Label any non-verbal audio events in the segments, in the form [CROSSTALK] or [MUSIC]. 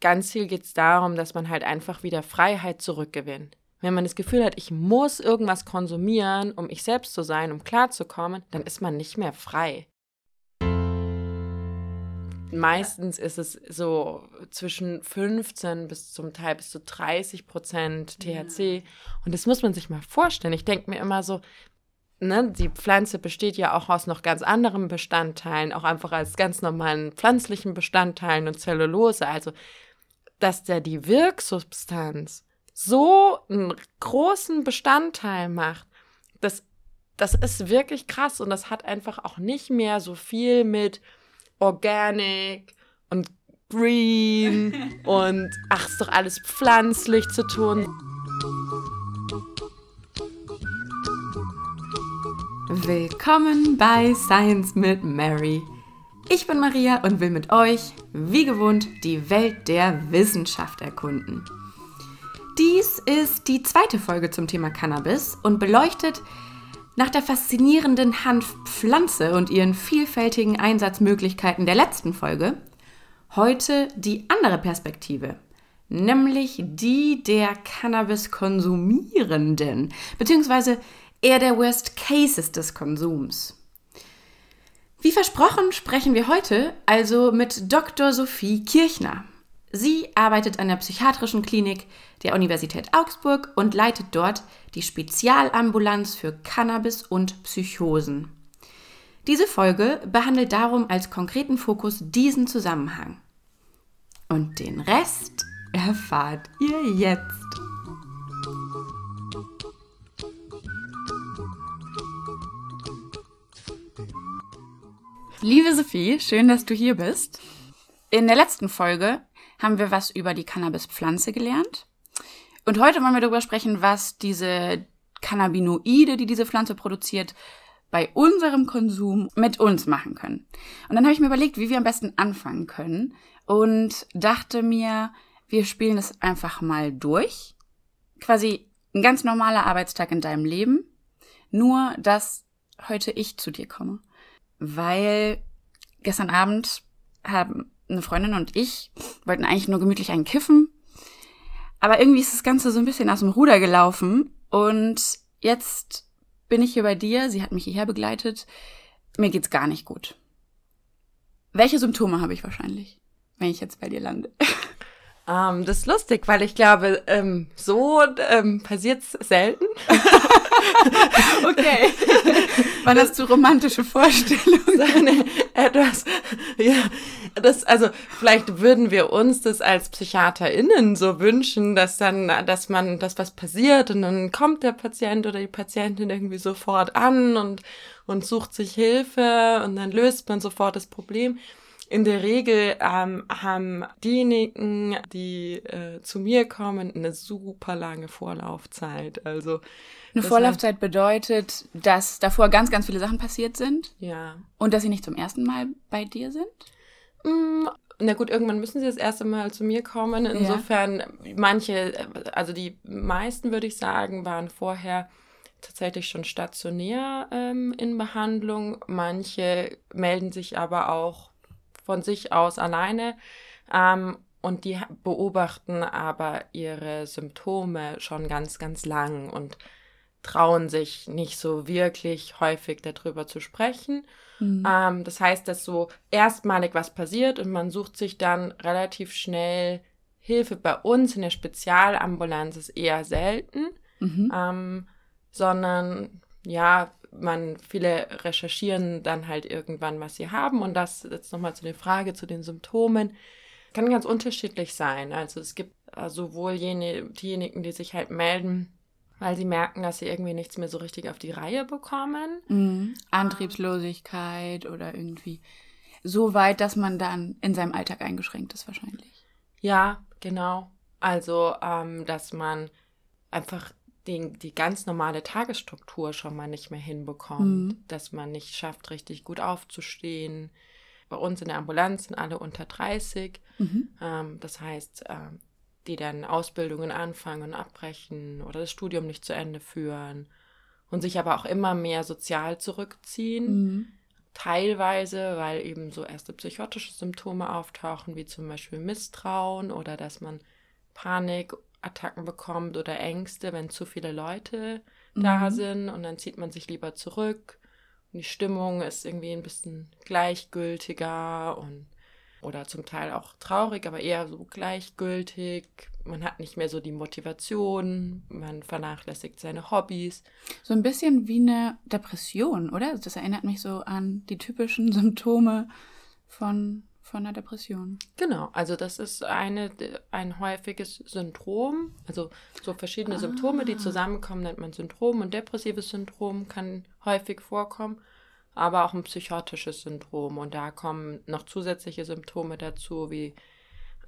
ganz viel geht es darum, dass man halt einfach wieder Freiheit zurückgewinnt. Wenn man das Gefühl hat, ich muss irgendwas konsumieren, um ich selbst zu sein, um klarzukommen, dann ist man nicht mehr frei. Meistens ist es so zwischen 15 bis zum Teil bis zu 30 Prozent THC. Ja. Und das muss man sich mal vorstellen. Ich denke mir immer so, ne, die Pflanze besteht ja auch aus noch ganz anderen Bestandteilen, auch einfach als ganz normalen pflanzlichen Bestandteilen und Zellulose. Also, dass der die Wirksubstanz so einen großen Bestandteil macht, das, das ist wirklich krass und das hat einfach auch nicht mehr so viel mit Organic und Green [LAUGHS] und ach, ist doch alles pflanzlich zu tun. Willkommen bei Science mit Mary. Ich bin Maria und will mit euch, wie gewohnt, die Welt der Wissenschaft erkunden. Dies ist die zweite Folge zum Thema Cannabis und beleuchtet nach der faszinierenden Hanfpflanze und ihren vielfältigen Einsatzmöglichkeiten der letzten Folge heute die andere Perspektive, nämlich die der Cannabis-Konsumierenden, beziehungsweise eher der Worst Cases des Konsums. Wie versprochen sprechen wir heute also mit Dr. Sophie Kirchner. Sie arbeitet an der psychiatrischen Klinik der Universität Augsburg und leitet dort die Spezialambulanz für Cannabis und Psychosen. Diese Folge behandelt darum als konkreten Fokus diesen Zusammenhang. Und den Rest erfahrt ihr jetzt. Liebe Sophie, schön, dass du hier bist. In der letzten Folge haben wir was über die Cannabispflanze gelernt. Und heute wollen wir darüber sprechen, was diese Cannabinoide, die diese Pflanze produziert, bei unserem Konsum mit uns machen können. Und dann habe ich mir überlegt, wie wir am besten anfangen können und dachte mir, wir spielen das einfach mal durch. Quasi ein ganz normaler Arbeitstag in deinem Leben, nur dass heute ich zu dir komme. Weil gestern Abend haben eine Freundin und ich wollten eigentlich nur gemütlich einen kiffen. Aber irgendwie ist das Ganze so ein bisschen aus dem Ruder gelaufen. Und jetzt bin ich hier bei dir. Sie hat mich hierher begleitet. Mir geht's gar nicht gut. Welche Symptome habe ich wahrscheinlich, wenn ich jetzt bei dir lande? [LAUGHS] Ähm, das ist lustig, weil ich glaube, ähm, so ähm, passiert es selten. [LAUGHS] okay. Wann das, hast du romantische Vorstellungen? [LAUGHS] etwas, ja, das, also vielleicht würden wir uns das als PsychiaterInnen so wünschen, dass dann, dass man, dass was passiert und dann kommt der Patient oder die Patientin irgendwie sofort an und, und sucht sich Hilfe und dann löst man sofort das Problem. In der Regel ähm, haben diejenigen, die äh, zu mir kommen, eine super lange Vorlaufzeit. Also eine Vorlaufzeit heißt, bedeutet, dass davor ganz, ganz viele Sachen passiert sind. Ja. Und dass sie nicht zum ersten Mal bei dir sind. Mm, na gut, irgendwann müssen sie das erste Mal zu mir kommen. Insofern, ja. manche, also die meisten würde ich sagen, waren vorher tatsächlich schon stationär ähm, in Behandlung. Manche melden sich aber auch von sich aus alleine. Ähm, und die beobachten aber ihre Symptome schon ganz, ganz lang und trauen sich nicht so wirklich häufig darüber zu sprechen. Mhm. Ähm, das heißt, dass so erstmalig was passiert und man sucht sich dann relativ schnell Hilfe. Bei uns in der Spezialambulanz ist eher selten, mhm. ähm, sondern ja, man, viele recherchieren dann halt irgendwann, was sie haben. Und das jetzt nochmal zu der Frage zu den Symptomen. Kann ganz unterschiedlich sein. Also es gibt äh, sowohl jene, diejenigen, die sich halt melden, weil sie merken, dass sie irgendwie nichts mehr so richtig auf die Reihe bekommen. Mhm. Antriebslosigkeit oder irgendwie so weit, dass man dann in seinem Alltag eingeschränkt ist wahrscheinlich. Ja, genau. Also, ähm, dass man einfach die, die ganz normale Tagesstruktur schon mal nicht mehr hinbekommt, mhm. dass man nicht schafft, richtig gut aufzustehen. Bei uns in der Ambulanz sind alle unter 30. Mhm. Ähm, das heißt, ähm, die dann Ausbildungen anfangen und abbrechen oder das Studium nicht zu Ende führen und sich aber auch immer mehr sozial zurückziehen. Mhm. teilweise, weil eben so erste psychotische Symptome auftauchen, wie zum Beispiel Misstrauen oder dass man Panikattacken bekommt oder Ängste, wenn zu viele Leute mhm. da sind und dann zieht man sich lieber zurück. Und die Stimmung ist irgendwie ein bisschen gleichgültiger und oder zum Teil auch traurig, aber eher so gleichgültig. Man hat nicht mehr so die Motivation, man vernachlässigt seine Hobbys. So ein bisschen wie eine Depression, oder? Das erinnert mich so an die typischen [LAUGHS] Symptome von, von einer Depression. Genau, also das ist eine, ein häufiges Syndrom. Also so verschiedene ah. Symptome, die zusammenkommen, nennt man Syndrom und depressives Syndrom kann häufig vorkommen aber auch ein psychotisches Syndrom. Und da kommen noch zusätzliche Symptome dazu, wie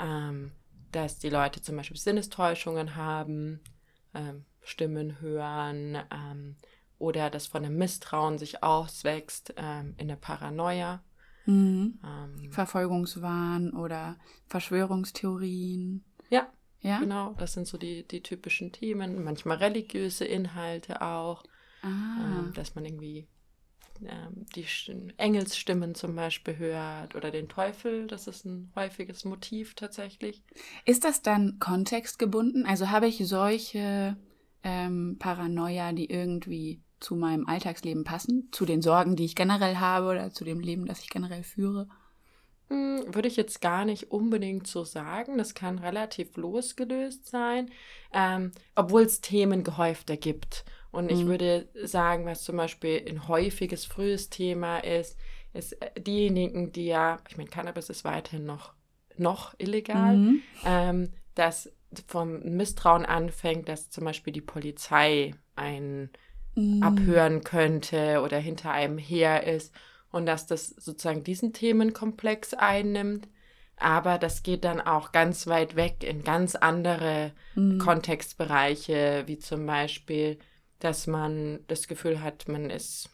ähm, dass die Leute zum Beispiel Sinnestäuschungen haben, ähm, Stimmen hören ähm, oder dass von einem Misstrauen sich auswächst ähm, in der Paranoia. Mhm. Ähm, Verfolgungswahn oder Verschwörungstheorien. Ja, ja, genau. Das sind so die, die typischen Themen. Manchmal religiöse Inhalte auch. Ah. Ähm, dass man irgendwie ähm, die Engelsstimmen zum Beispiel hört oder den Teufel. Das ist ein häufiges Motiv tatsächlich. Ist das dann kontextgebunden? Also habe ich solche ähm, Paranoia, die irgendwie zu meinem Alltagsleben passen, zu den Sorgen, die ich generell habe oder zu dem Leben, das ich generell führe? Hm, würde ich jetzt gar nicht unbedingt so sagen. Das kann relativ losgelöst sein, ähm, obwohl es Themen gehäufter gibt. Und ich mhm. würde sagen, was zum Beispiel ein häufiges frühes Thema ist, ist äh, diejenigen, die ja, ich meine, Cannabis ist weiterhin noch, noch illegal, mhm. ähm, dass vom Misstrauen anfängt, dass zum Beispiel die Polizei einen mhm. abhören könnte oder hinter einem her ist und dass das sozusagen diesen Themenkomplex einnimmt. Aber das geht dann auch ganz weit weg in ganz andere mhm. Kontextbereiche, wie zum Beispiel dass man das Gefühl hat, man ist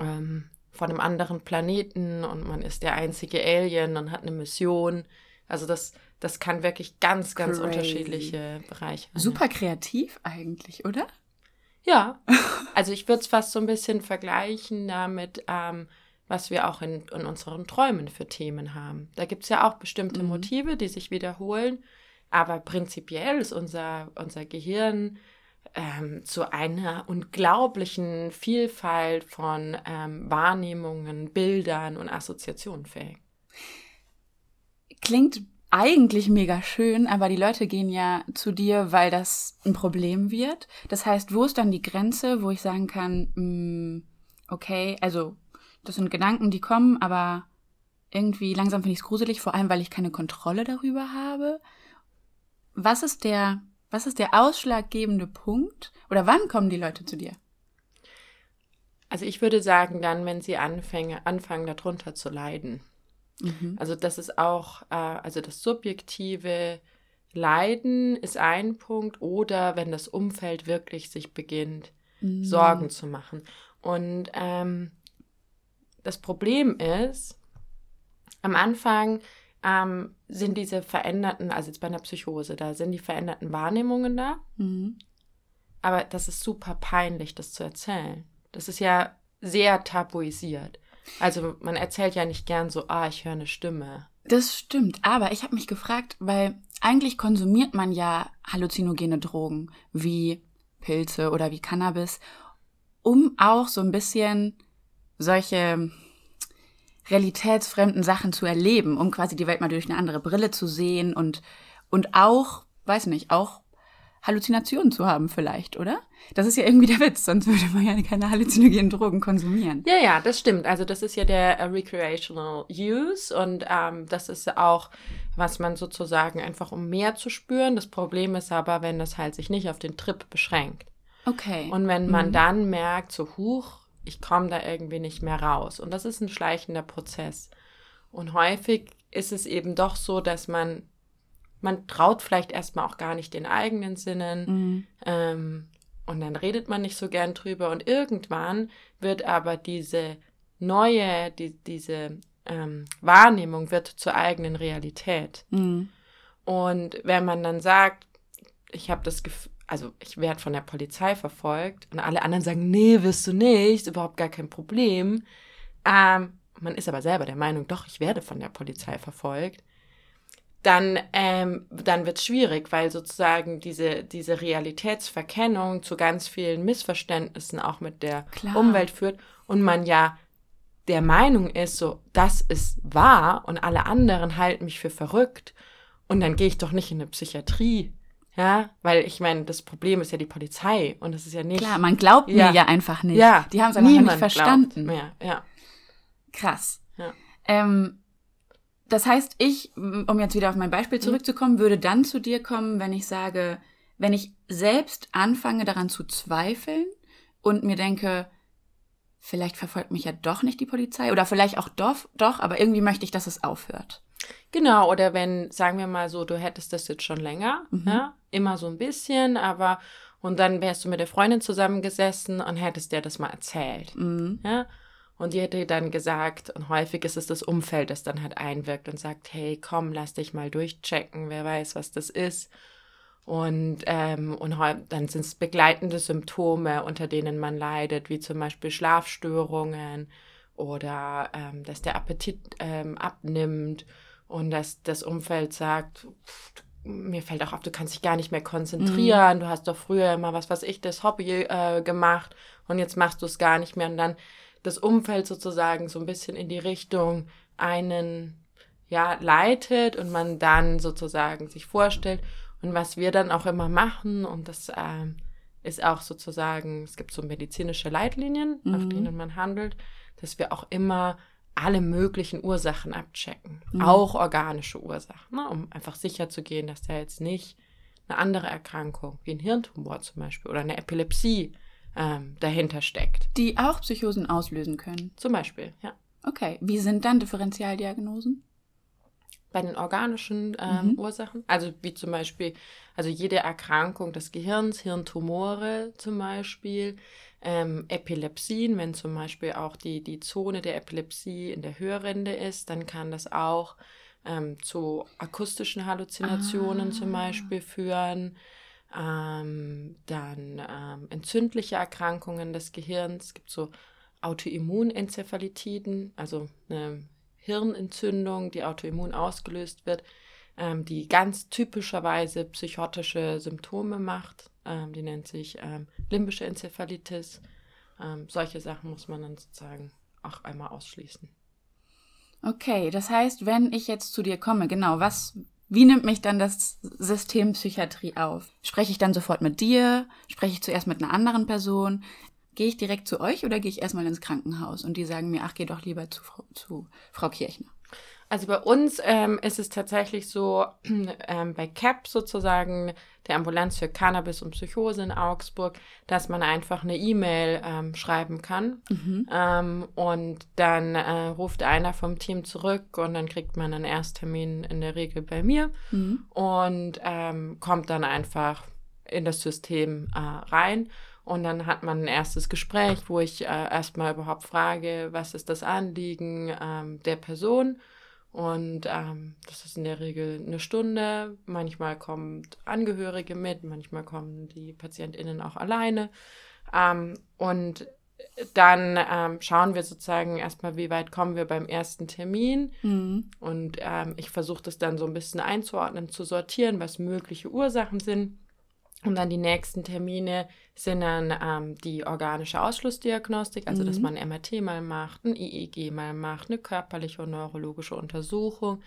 ähm, von einem anderen Planeten und man ist der einzige Alien und hat eine Mission. Also das, das kann wirklich ganz, ganz Crazy. unterschiedliche Bereiche. Super kreativ eigentlich, oder? Ja, also ich würde es fast so ein bisschen vergleichen damit, ähm, was wir auch in, in unseren Träumen für Themen haben. Da gibt es ja auch bestimmte mhm. Motive, die sich wiederholen, aber prinzipiell ist unser, unser Gehirn ähm, zu einer unglaublichen Vielfalt von ähm, Wahrnehmungen, Bildern und Assoziationen fähig. Klingt eigentlich mega schön, aber die Leute gehen ja zu dir, weil das ein Problem wird. Das heißt, wo ist dann die Grenze, wo ich sagen kann, mh, mm, okay, also das sind Gedanken, die kommen, aber irgendwie langsam finde ich es gruselig, vor allem weil ich keine Kontrolle darüber habe. Was ist der was ist der ausschlaggebende Punkt? Oder wann kommen die Leute zu dir? Also ich würde sagen, dann, wenn sie anfangen, anfangen darunter zu leiden. Mhm. Also das ist auch, äh, also das subjektive Leiden ist ein Punkt oder wenn das Umfeld wirklich sich beginnt, mhm. Sorgen zu machen. Und ähm, das Problem ist, am Anfang ähm, sind diese veränderten, also jetzt bei einer Psychose, da sind die veränderten Wahrnehmungen da. Mhm. Aber das ist super peinlich, das zu erzählen. Das ist ja sehr tabuisiert. Also man erzählt ja nicht gern so, ah, ich höre eine Stimme. Das stimmt, aber ich habe mich gefragt, weil eigentlich konsumiert man ja halluzinogene Drogen wie Pilze oder wie Cannabis, um auch so ein bisschen solche realitätsfremden Sachen zu erleben, um quasi die Welt mal durch eine andere Brille zu sehen und, und auch, weiß nicht, auch Halluzinationen zu haben vielleicht, oder? Das ist ja irgendwie der Witz, sonst würde man ja keine halluzinogenen Drogen konsumieren. Ja, ja, das stimmt. Also das ist ja der uh, Recreational Use und ähm, das ist auch, was man sozusagen einfach um mehr zu spüren. Das Problem ist aber, wenn das halt sich nicht auf den Trip beschränkt. Okay. Und wenn man mhm. dann merkt, so huch, ich komme da irgendwie nicht mehr raus. Und das ist ein schleichender Prozess. Und häufig ist es eben doch so, dass man, man traut vielleicht erstmal auch gar nicht den eigenen Sinnen. Mhm. Ähm, und dann redet man nicht so gern drüber. Und irgendwann wird aber diese neue, die, diese ähm, Wahrnehmung wird zur eigenen Realität. Mhm. Und wenn man dann sagt, ich habe das Gefühl, also ich werde von der Polizei verfolgt und alle anderen sagen, nee, wirst du nicht, überhaupt gar kein Problem, ähm, man ist aber selber der Meinung, doch, ich werde von der Polizei verfolgt, dann, ähm, dann wird es schwierig, weil sozusagen diese, diese Realitätsverkennung zu ganz vielen Missverständnissen auch mit der Klar. Umwelt führt und man ja der Meinung ist, so, das ist wahr und alle anderen halten mich für verrückt und dann gehe ich doch nicht in eine Psychiatrie. Ja, weil ich meine, das Problem ist ja die Polizei und das ist ja nicht. Klar, man glaubt ja. mir ja einfach nicht. Ja, die haben es einfach nicht verstanden. Mehr. Ja. Krass. Ja. Ähm, das heißt, ich, um jetzt wieder auf mein Beispiel mhm. zurückzukommen, würde dann zu dir kommen, wenn ich sage, wenn ich selbst anfange daran zu zweifeln und mir denke, vielleicht verfolgt mich ja doch nicht die Polizei oder vielleicht auch doch, doch, aber irgendwie möchte ich, dass es aufhört. Genau, oder wenn, sagen wir mal so, du hättest das jetzt schon länger, mhm. ja, immer so ein bisschen, aber und dann wärst du mit der Freundin zusammengesessen und hättest dir das mal erzählt. Mhm. Ja? Und die hätte dann gesagt, und häufig ist es das Umfeld, das dann halt einwirkt und sagt, hey, komm, lass dich mal durchchecken, wer weiß, was das ist. Und, ähm, und dann sind es begleitende Symptome, unter denen man leidet, wie zum Beispiel Schlafstörungen oder ähm, dass der Appetit ähm, abnimmt und dass das Umfeld sagt, pff, mir fällt auch auf, du kannst dich gar nicht mehr konzentrieren, mhm. du hast doch früher immer was, was ich, das Hobby äh, gemacht und jetzt machst du es gar nicht mehr. Und dann das Umfeld sozusagen so ein bisschen in die Richtung einen ja leitet und man dann sozusagen sich vorstellt und was wir dann auch immer machen und das ähm, ist auch sozusagen es gibt so medizinische Leitlinien mhm. nach denen man handelt dass wir auch immer alle möglichen Ursachen abchecken mhm. auch organische Ursachen ne, um einfach sicher zu gehen dass da jetzt nicht eine andere Erkrankung wie ein Hirntumor zum Beispiel oder eine Epilepsie ähm, dahinter steckt. Die auch Psychosen auslösen können. Zum Beispiel, ja. Okay. Wie sind dann Differentialdiagnosen? Bei den organischen ähm, mhm. Ursachen, also wie zum Beispiel, also jede Erkrankung des Gehirns, Hirntumore zum Beispiel, ähm, Epilepsien, wenn zum Beispiel auch die, die Zone der Epilepsie in der Hörrinde ist, dann kann das auch ähm, zu akustischen Halluzinationen ah. zum Beispiel führen ähm, dann ähm, entzündliche Erkrankungen des Gehirns. Es gibt so Autoimmunenzephalitiden, also eine Hirnentzündung, die autoimmun ausgelöst wird, ähm, die ganz typischerweise psychotische Symptome macht. Ähm, die nennt sich ähm, limbische Enzephalitis. Ähm, solche Sachen muss man dann sozusagen auch einmal ausschließen. Okay, das heißt, wenn ich jetzt zu dir komme, genau, was, wie nimmt mich dann das System Psychiatrie auf? Spreche ich dann sofort mit dir? Spreche ich zuerst mit einer anderen Person? Gehe ich direkt zu euch oder gehe ich erstmal ins Krankenhaus und die sagen mir, ach, geh doch lieber zu, zu Frau Kirchner? Also bei uns ähm, ist es tatsächlich so, [CLEARS THROAT] ähm, bei CAP sozusagen, der Ambulanz für Cannabis und Psychose in Augsburg, dass man einfach eine E-Mail ähm, schreiben kann. Mhm. Ähm, und dann äh, ruft einer vom Team zurück und dann kriegt man einen Ersttermin in der Regel bei mir mhm. und ähm, kommt dann einfach in das System äh, rein. Und dann hat man ein erstes Gespräch, wo ich äh, erstmal überhaupt frage, was ist das Anliegen ähm, der Person und ähm, das ist in der Regel eine Stunde. Manchmal kommen Angehörige mit, manchmal kommen die PatientInnen auch alleine. Ähm, und dann ähm, schauen wir sozusagen erstmal, wie weit kommen wir beim ersten Termin. Mhm. Und ähm, ich versuche das dann so ein bisschen einzuordnen, zu sortieren, was mögliche Ursachen sind. Und dann die nächsten Termine sind dann ähm, die organische Ausschlussdiagnostik, also mhm. dass man ein MRT mal macht, ein EEG mal macht, eine körperliche und neurologische Untersuchung,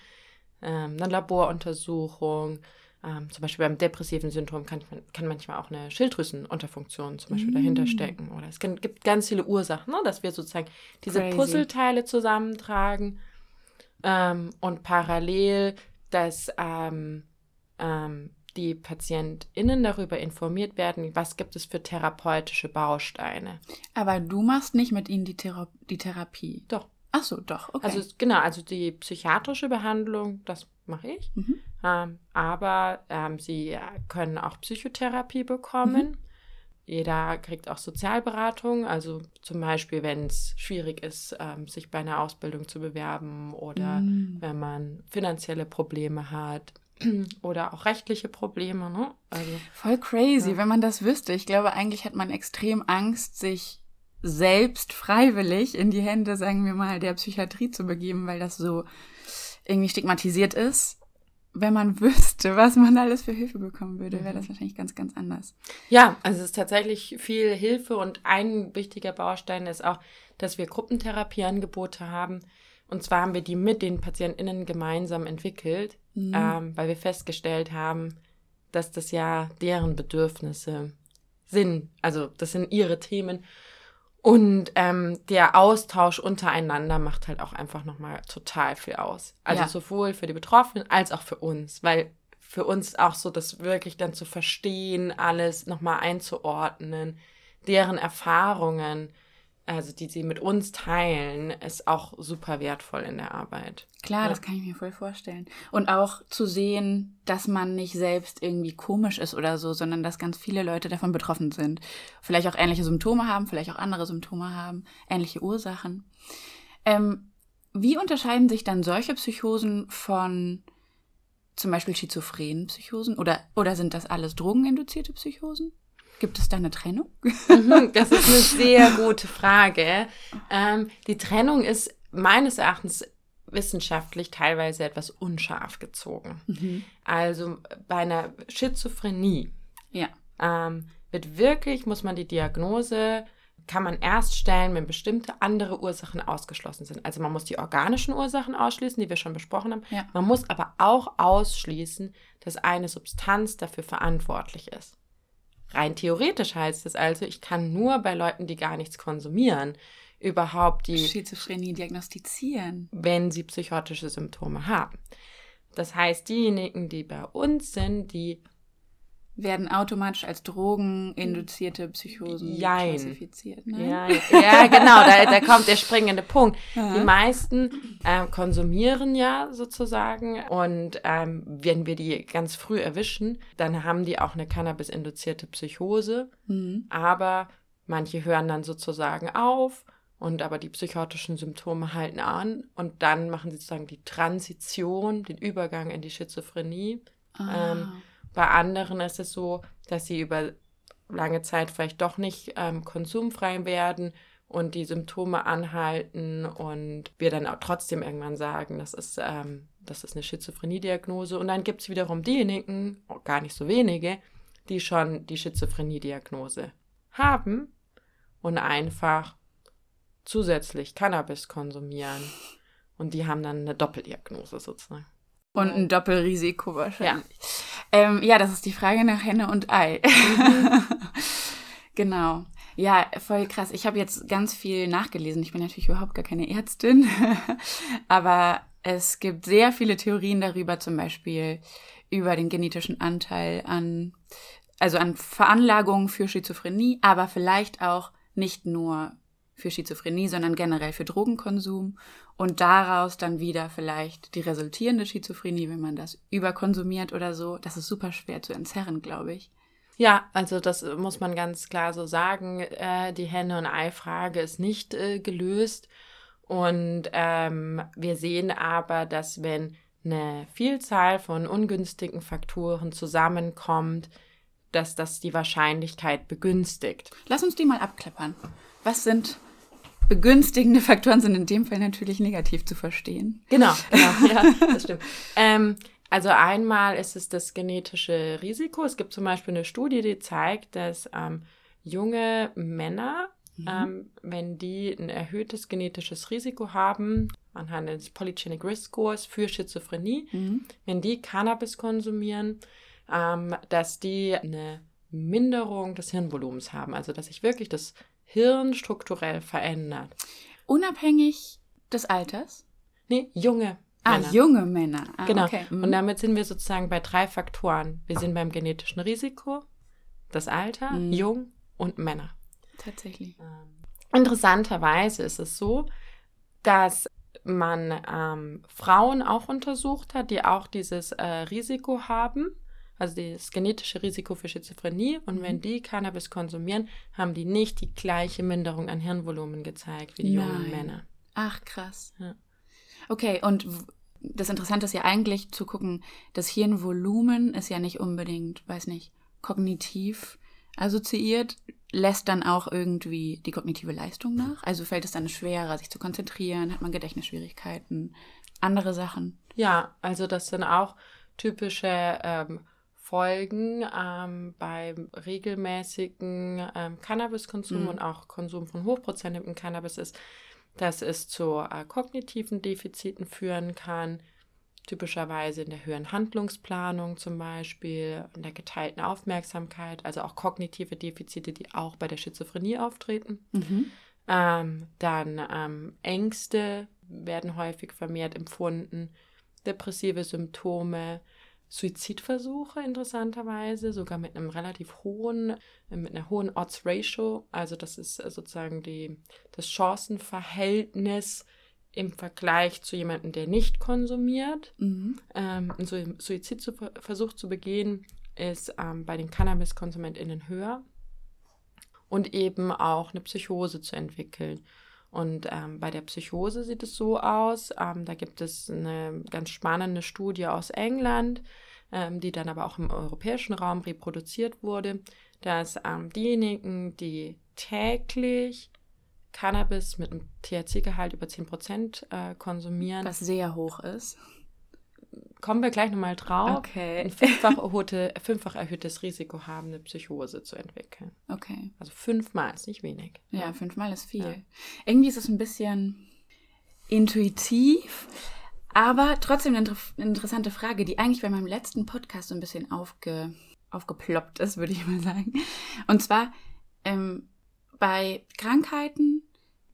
ähm, eine Laboruntersuchung. Ähm, zum Beispiel beim depressiven Syndrom kann, kann manchmal auch eine Schilddrüsenunterfunktion zum Beispiel mhm. dahinter stecken. Oder es kann, gibt ganz viele Ursachen, ne, dass wir sozusagen diese Crazy. Puzzleteile zusammentragen ähm, und parallel das ähm, ähm, die PatientInnen darüber informiert werden, was gibt es für therapeutische Bausteine. Aber du machst nicht mit ihnen die, Thera die Therapie. Doch. Ach so, doch, okay. Also genau, also die psychiatrische Behandlung, das mache ich. Mhm. Ähm, aber ähm, sie können auch Psychotherapie bekommen. Mhm. Jeder kriegt auch Sozialberatung, also zum Beispiel, wenn es schwierig ist, ähm, sich bei einer Ausbildung zu bewerben oder mhm. wenn man finanzielle Probleme hat [CLEARS THROAT] oder auch rechtliche Probleme. Ne? Also, Voll crazy, ja. wenn man das wüsste. Ich glaube, eigentlich hat man extrem Angst, sich selbst freiwillig in die Hände, sagen wir mal, der Psychiatrie zu begeben, weil das so irgendwie stigmatisiert ist. Wenn man [LAUGHS] wüsste, was man alles für Hilfe bekommen würde, wäre das mhm. wahrscheinlich ganz, ganz anders. Ja, also es ist tatsächlich viel Hilfe und ein wichtiger Baustein ist auch, dass wir Gruppentherapieangebote haben. Und zwar haben wir die mit den PatientInnen gemeinsam entwickelt, mhm. ähm, weil wir festgestellt haben, dass das ja deren Bedürfnisse sind. Also das sind ihre Themen. Und ähm, der Austausch untereinander macht halt auch einfach nochmal total viel aus. Also ja. sowohl für die Betroffenen als auch für uns, weil für uns auch so das wirklich dann zu verstehen, alles nochmal einzuordnen, deren Erfahrungen also die sie mit uns teilen, ist auch super wertvoll in der Arbeit. Klar, ja. das kann ich mir voll vorstellen. Und auch zu sehen, dass man nicht selbst irgendwie komisch ist oder so, sondern dass ganz viele Leute davon betroffen sind. Vielleicht auch ähnliche Symptome haben, vielleicht auch andere Symptome haben, ähnliche Ursachen. Ähm, wie unterscheiden sich dann solche Psychosen von zum Beispiel schizophrenen Psychosen? Oder, oder sind das alles drogeninduzierte Psychosen? Gibt es da eine Trennung? Mhm, das ist eine [LAUGHS] sehr gute Frage. Ähm, die Trennung ist meines Erachtens wissenschaftlich teilweise etwas unscharf gezogen. Mhm. Also bei einer Schizophrenie ja. ähm, wird wirklich, muss man die Diagnose, kann man erst stellen, wenn bestimmte andere Ursachen ausgeschlossen sind. Also man muss die organischen Ursachen ausschließen, die wir schon besprochen haben. Ja. Man muss aber auch ausschließen, dass eine Substanz dafür verantwortlich ist. Rein theoretisch heißt es also, ich kann nur bei Leuten, die gar nichts konsumieren, überhaupt die Schizophrenie diagnostizieren, wenn sie psychotische Symptome haben. Das heißt, diejenigen, die bei uns sind, die werden automatisch als drogeninduzierte Psychosen Jein. klassifiziert. Ne? Ja, ja, genau, da, da kommt der springende Punkt. Aha. Die meisten äh, konsumieren ja sozusagen und ähm, wenn wir die ganz früh erwischen, dann haben die auch eine Cannabis-induzierte Psychose, mhm. aber manche hören dann sozusagen auf und aber die psychotischen Symptome halten an und dann machen sie sozusagen die Transition, den Übergang in die Schizophrenie. Ah. Ähm, bei anderen ist es so, dass sie über lange Zeit vielleicht doch nicht ähm, konsumfrei werden und die Symptome anhalten und wir dann auch trotzdem irgendwann sagen, das ist, ähm, das ist eine Schizophrenie-Diagnose. Und dann gibt es wiederum diejenigen, gar nicht so wenige, die schon die Schizophrenie-Diagnose haben und einfach zusätzlich Cannabis konsumieren. Und die haben dann eine Doppeldiagnose sozusagen. Und ein Doppelrisiko wahrscheinlich. Ja. Ähm, ja, das ist die Frage nach Henne und Ei. Mhm. [LAUGHS] genau. Ja, voll krass. Ich habe jetzt ganz viel nachgelesen. Ich bin natürlich überhaupt gar keine Ärztin. [LAUGHS] Aber es gibt sehr viele Theorien darüber, zum Beispiel über den genetischen Anteil an, also an Veranlagungen für Schizophrenie, aber vielleicht auch nicht nur für Schizophrenie, sondern generell für Drogenkonsum und daraus dann wieder vielleicht die resultierende Schizophrenie, wenn man das überkonsumiert oder so. Das ist super schwer zu entzerren, glaube ich. Ja, also das muss man ganz klar so sagen. Äh, die Henne- und Ei-Frage ist nicht äh, gelöst. Und ähm, wir sehen aber, dass wenn eine Vielzahl von ungünstigen Faktoren zusammenkommt, dass das die Wahrscheinlichkeit begünstigt. Lass uns die mal abklappern. Was sind begünstigende Faktoren sind in dem Fall natürlich negativ zu verstehen. Genau, [LAUGHS] genau, ja, das stimmt. Ähm, also einmal ist es das genetische Risiko. Es gibt zum Beispiel eine Studie, die zeigt, dass ähm, junge Männer, mhm. ähm, wenn die ein erhöhtes genetisches Risiko haben, anhand des Polygenic Risk Scores für Schizophrenie, mhm. wenn die Cannabis konsumieren, ähm, dass die eine Minderung des Hirnvolumens haben. Also dass sich wirklich das Hirn strukturell verändert. Unabhängig des Alters? Nee, junge Ah, Männer. junge Männer. Ah, genau. Okay. Mhm. Und damit sind wir sozusagen bei drei Faktoren. Wir sind beim genetischen Risiko, das Alter, mhm. jung und Männer. Tatsächlich. Ähm, interessanterweise ist es so, dass man ähm, Frauen auch untersucht hat, die auch dieses äh, Risiko haben also das genetische Risiko für Schizophrenie. Und mhm. wenn die Cannabis konsumieren, haben die nicht die gleiche Minderung an Hirnvolumen gezeigt wie die Nein. jungen Männer. Ach, krass. Ja. Okay, und das Interessante ist ja eigentlich zu gucken, das Hirnvolumen ist ja nicht unbedingt, weiß nicht, kognitiv assoziiert, lässt dann auch irgendwie die kognitive Leistung nach? Also fällt es dann schwerer, sich zu konzentrieren? Hat man Gedächtnisschwierigkeiten? Andere Sachen? Ja, also das sind auch typische ähm, Folgen ähm, beim regelmäßigen ähm, Cannabiskonsum mhm. und auch Konsum von hochprozentigem Cannabis ist, dass es zu äh, kognitiven Defiziten führen kann, typischerweise in der höheren Handlungsplanung zum Beispiel, in der geteilten Aufmerksamkeit, also auch kognitive Defizite, die auch bei der Schizophrenie auftreten. Mhm. Ähm, dann ähm, Ängste werden häufig vermehrt empfunden, depressive Symptome, Suizidversuche interessanterweise, sogar mit einem relativ hohen, mit einer hohen Odds Ratio. Also das ist sozusagen die, das Chancenverhältnis im Vergleich zu jemandem, der nicht konsumiert. Mhm. Ähm, ein Suizidversuch zu begehen ist ähm, bei den Cannabis-KonsumentInnen höher und eben auch eine Psychose zu entwickeln. Und ähm, bei der Psychose sieht es so aus, ähm, da gibt es eine ganz spannende Studie aus England, ähm, die dann aber auch im europäischen Raum reproduziert wurde, dass ähm, diejenigen, die täglich Cannabis mit einem THC-Gehalt über 10% äh, konsumieren. Was sehr hoch ist. Kommen wir gleich nochmal drauf. Okay. Ein fünffach, [LAUGHS] erhöhte, fünffach erhöhtes Risiko haben, eine Psychose zu entwickeln. Okay. Also fünfmal ist nicht wenig. Ja, fünfmal ist viel. Ja. Irgendwie ist es ein bisschen intuitiv, aber trotzdem eine interessante Frage, die eigentlich bei meinem letzten Podcast so ein bisschen aufge, aufgeploppt ist, würde ich mal sagen. Und zwar, ähm, bei Krankheiten,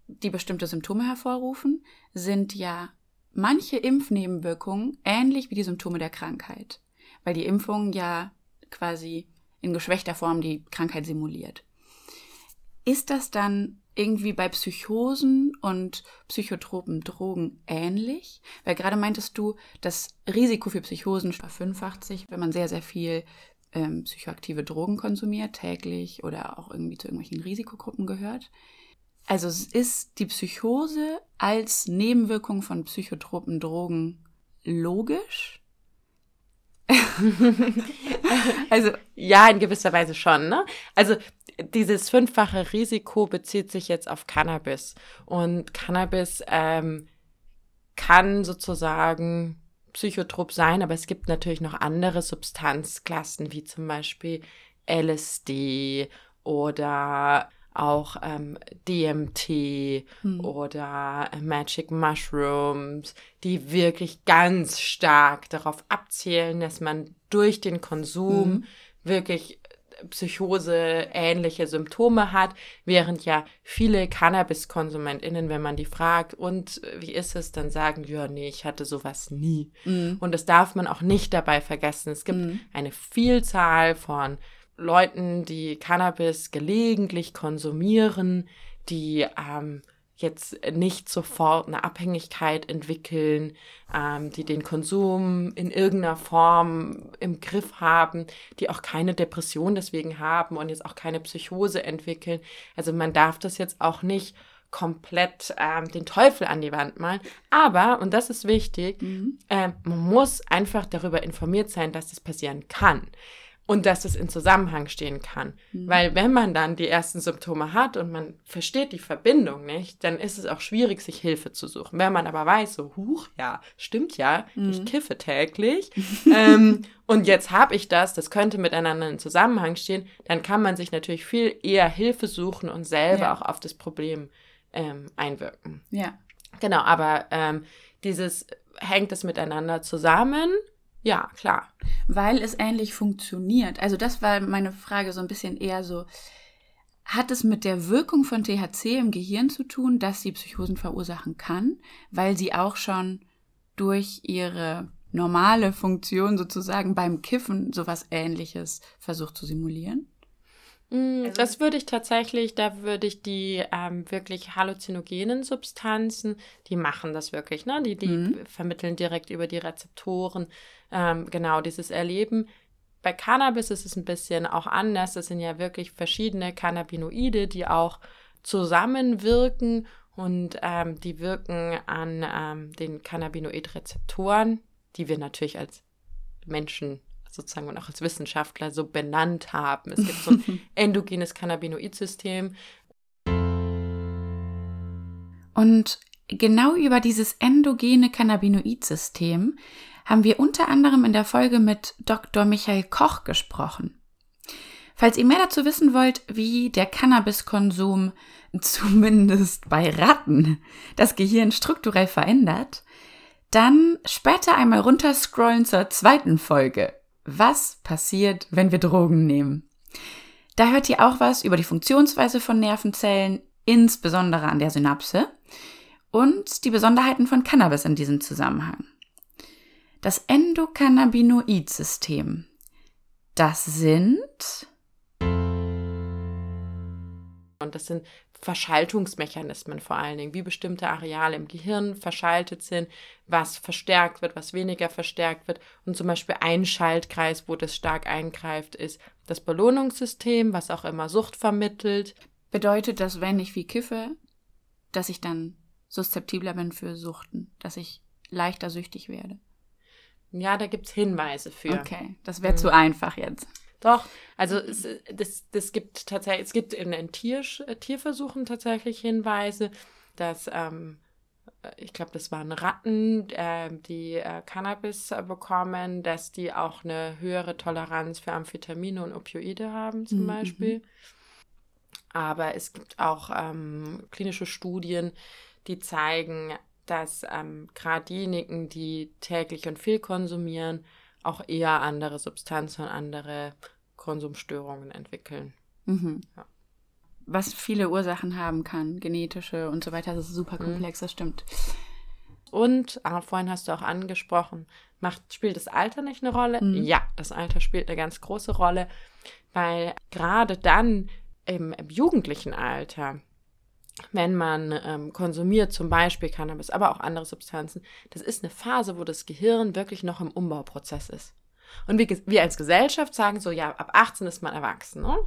die bestimmte Symptome hervorrufen, sind ja manche Impfnebenwirkungen ähnlich wie die Symptome der Krankheit, weil die Impfung ja quasi in geschwächter Form die Krankheit simuliert. Ist das dann irgendwie bei Psychosen und psychotropen Drogen ähnlich? Weil gerade meintest du, das Risiko für Psychosen verfünffacht sich, wenn man sehr, sehr viel ähm, psychoaktive Drogen konsumiert, täglich oder auch irgendwie zu irgendwelchen Risikogruppen gehört. Also ist die Psychose als Nebenwirkung von psychotropen Drogen logisch? [LAUGHS] also ja, in gewisser Weise schon. Ne? Also dieses fünffache Risiko bezieht sich jetzt auf Cannabis und Cannabis ähm, kann sozusagen psychotrop sein, aber es gibt natürlich noch andere Substanzklassen, wie zum Beispiel LSD oder auch ähm, DMT hm. oder Magic Mushrooms, die wirklich ganz stark darauf abzielen, dass man durch den Konsum hm. wirklich Psychose-ähnliche Symptome hat, während ja viele Cannabis-KonsumentInnen, wenn man die fragt, und wie ist es, dann sagen, ja, nee, ich hatte sowas nie. Mhm. Und das darf man auch nicht dabei vergessen. Es gibt mhm. eine Vielzahl von Leuten, die Cannabis gelegentlich konsumieren, die ähm, jetzt nicht sofort eine Abhängigkeit entwickeln, ähm, die den Konsum in irgendeiner Form im Griff haben, die auch keine Depression deswegen haben und jetzt auch keine Psychose entwickeln. Also man darf das jetzt auch nicht komplett ähm, den Teufel an die Wand malen. Aber, und das ist wichtig, mhm. äh, man muss einfach darüber informiert sein, dass das passieren kann und dass es in Zusammenhang stehen kann. Mhm. Weil wenn man dann die ersten Symptome hat und man versteht die Verbindung nicht, dann ist es auch schwierig, sich Hilfe zu suchen. Wenn man aber weiß, so, huch, ja, stimmt ja, mhm. ich kiffe täglich [LAUGHS] ähm, und jetzt habe ich das, das könnte miteinander in Zusammenhang stehen, dann kann man sich natürlich viel eher Hilfe suchen und selber ja. auch auf das Problem ähm, einwirken. Ja. Genau, aber ähm, dieses hängt es miteinander zusammen ja, klar. Weil es ähnlich funktioniert. Also das war meine Frage so ein bisschen eher so, hat es mit der Wirkung von THC im Gehirn zu tun, dass sie Psychosen verursachen kann, weil sie auch schon durch ihre normale Funktion sozusagen beim Kiffen sowas ähnliches versucht zu simulieren? Mm, also das würde ich tatsächlich, da würde ich die ähm, wirklich halluzinogenen Substanzen, die machen das wirklich, ne? Die, die mhm. vermitteln direkt über die Rezeptoren ähm, genau dieses Erleben. Bei Cannabis ist es ein bisschen auch anders. Das sind ja wirklich verschiedene Cannabinoide, die auch zusammenwirken und ähm, die wirken an ähm, den Cannabinoidrezeptoren, die wir natürlich als Menschen sozusagen und auch als Wissenschaftler so benannt haben. Es gibt so ein [LAUGHS] endogenes Cannabinoid-System. Und genau über dieses endogene Cannabinoid-System haben wir unter anderem in der Folge mit Dr. Michael Koch gesprochen. Falls ihr mehr dazu wissen wollt, wie der Cannabiskonsum [LAUGHS] zumindest bei Ratten das Gehirn strukturell verändert, dann später einmal runterscrollen zur zweiten Folge. Was passiert, wenn wir Drogen nehmen? Da hört ihr auch was über die Funktionsweise von Nervenzellen, insbesondere an der Synapse, und die Besonderheiten von Cannabis in diesem Zusammenhang. Das Endokannabinoid-System. Das sind. Und das sind Verschaltungsmechanismen vor allen Dingen, wie bestimmte Areale im Gehirn verschaltet sind, was verstärkt wird, was weniger verstärkt wird. Und zum Beispiel ein Schaltkreis, wo das stark eingreift, ist das Belohnungssystem, was auch immer Sucht vermittelt. Bedeutet das, wenn ich viel kiffe, dass ich dann suszeptibler bin für Suchten, dass ich leichter süchtig werde? Ja, da gibt es Hinweise für. Okay, das wäre mhm. zu einfach jetzt. Doch, also es, das, das gibt tatsächlich, es gibt in, in Tier, Tierversuchen tatsächlich Hinweise, dass, ähm, ich glaube, das waren Ratten, äh, die äh, Cannabis bekommen, dass die auch eine höhere Toleranz für Amphetamine und Opioide haben, zum mhm. Beispiel. Aber es gibt auch ähm, klinische Studien, die zeigen, dass ähm, gerade diejenigen, die täglich und viel konsumieren, auch eher andere Substanzen und andere Konsumstörungen entwickeln. Mhm. Ja. Was viele Ursachen haben kann, genetische und so weiter, das ist super mhm. komplex, mhm. das stimmt. Und, ah, vorhin hast du auch angesprochen, macht, spielt das Alter nicht eine Rolle? Mhm. Ja, das Alter spielt eine ganz große Rolle, weil gerade dann im, im jugendlichen Alter wenn man ähm, konsumiert, zum Beispiel Cannabis, aber auch andere Substanzen, das ist eine Phase, wo das Gehirn wirklich noch im Umbauprozess ist. Und wir, wir als Gesellschaft sagen so, ja, ab 18 ist man erwachsen. Ne?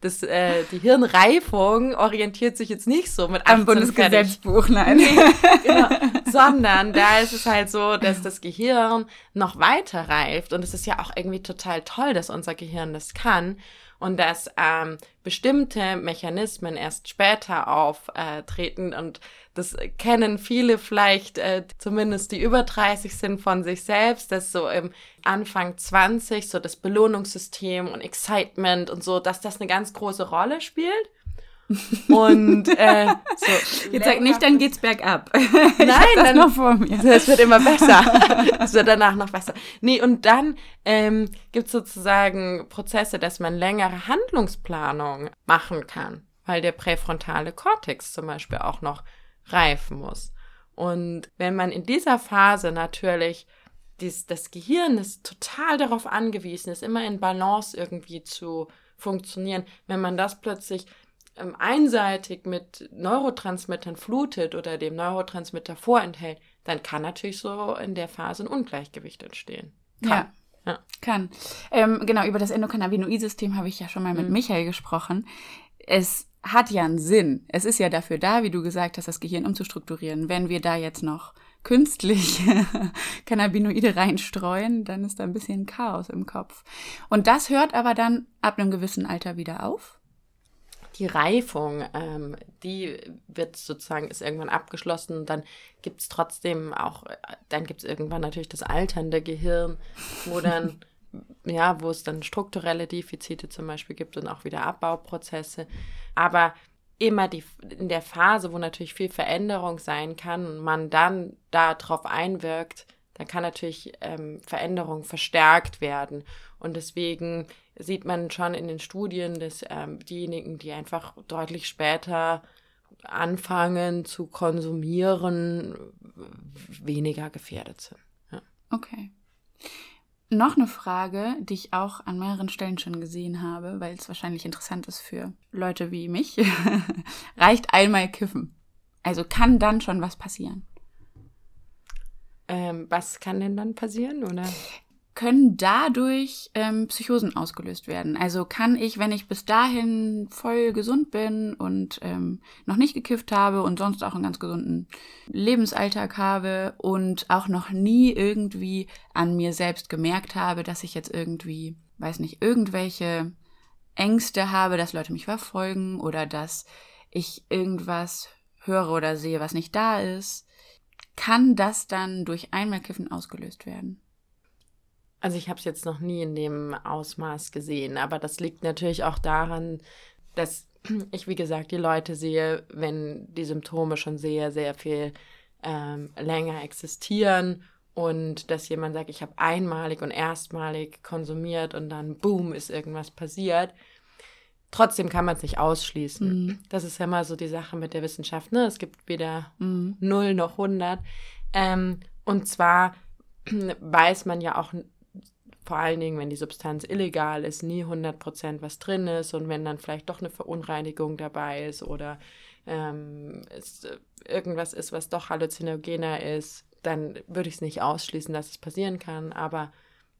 Das, äh, die Hirnreifung orientiert sich jetzt nicht so mit 18 Am Bundesgesetzbuch, nein. Nee, genau. [LAUGHS] Sondern da ist es halt so, dass das Gehirn noch weiter reift. Und es ist ja auch irgendwie total toll, dass unser Gehirn das kann und dass ähm, bestimmte Mechanismen erst später auftreten und das kennen viele vielleicht, äh, zumindest die über 30 sind von sich selbst, dass so im Anfang 20 so das Belohnungssystem und Excitement und so, dass das eine ganz große Rolle spielt. Und äh, so. Jetzt sag nicht, dann geht's bergab. [LAUGHS] Nein, dann noch vor mir. Es wird immer besser. [LAUGHS] Es wird danach noch besser. Nee, und dann ähm, gibt es sozusagen Prozesse, dass man längere Handlungsplanung machen kann, weil der präfrontale Kortex zum Beispiel auch noch reifen muss. Und wenn man in dieser Phase natürlich dies, das Gehirn ist total darauf angewiesen ist, immer in Balance irgendwie zu funktionieren, wenn man das plötzlich ähm, einseitig mit Neurotransmittern flutet oder dem Neurotransmitter vorenthält, dann kann natürlich so in der Phase ein Ungleichgewicht entstehen. Kann. Ja. Ja. Kann. Ähm, genau, über das Endokannabinoid-System habe ich ja schon mal mit mhm. Michael gesprochen. Es hat ja einen Sinn. Es ist ja dafür da, wie du gesagt hast, das Gehirn umzustrukturieren. Wenn wir da jetzt noch künstlich [LAUGHS] Cannabinoide reinstreuen, dann ist da ein bisschen Chaos im Kopf. Und das hört aber dann ab einem gewissen Alter wieder auf die Reifung, ähm, die wird sozusagen, ist irgendwann abgeschlossen dann gibt es trotzdem auch, dann gibt es irgendwann natürlich das alternde Gehirn, wo dann, [LAUGHS] ja, wo es dann strukturelle Defizite zum Beispiel gibt und auch wieder Abbauprozesse. Aber immer die, in der Phase, wo natürlich viel Veränderung sein kann man dann darauf einwirkt, dann kann natürlich ähm, Veränderung verstärkt werden. Und deswegen sieht man schon in den Studien, dass ähm, diejenigen, die einfach deutlich später anfangen zu konsumieren, weniger gefährdet sind. Ja. Okay. Noch eine Frage, die ich auch an mehreren Stellen schon gesehen habe, weil es wahrscheinlich interessant ist für Leute wie mich. [LAUGHS] Reicht einmal kiffen? Also kann dann schon was passieren? Ähm, was kann denn dann passieren, oder? können dadurch ähm, Psychosen ausgelöst werden. Also kann ich, wenn ich bis dahin voll gesund bin und ähm, noch nicht gekifft habe und sonst auch einen ganz gesunden Lebensalltag habe und auch noch nie irgendwie an mir selbst gemerkt habe, dass ich jetzt irgendwie, weiß nicht, irgendwelche Ängste habe, dass Leute mich verfolgen oder dass ich irgendwas höre oder sehe, was nicht da ist, kann das dann durch einmal Kiffen ausgelöst werden. Also ich habe es jetzt noch nie in dem Ausmaß gesehen, aber das liegt natürlich auch daran, dass [CLEARS THROAT] ich, wie gesagt, die Leute sehe, wenn die Symptome schon sehr, sehr viel ähm, länger existieren und dass jemand sagt, ich habe einmalig und erstmalig konsumiert und dann boom ist irgendwas passiert. Trotzdem kann man es nicht ausschließen. Mhm. Das ist ja immer so die Sache mit der Wissenschaft. Ne? Es gibt weder mhm. 0 noch 100. Ähm, und zwar [CLEARS THROAT] weiß man ja auch vor allen Dingen, wenn die Substanz illegal ist, nie 100% was drin ist und wenn dann vielleicht doch eine Verunreinigung dabei ist oder ähm, es äh, irgendwas ist, was doch halluzinogener ist, dann würde ich es nicht ausschließen, dass es passieren kann, aber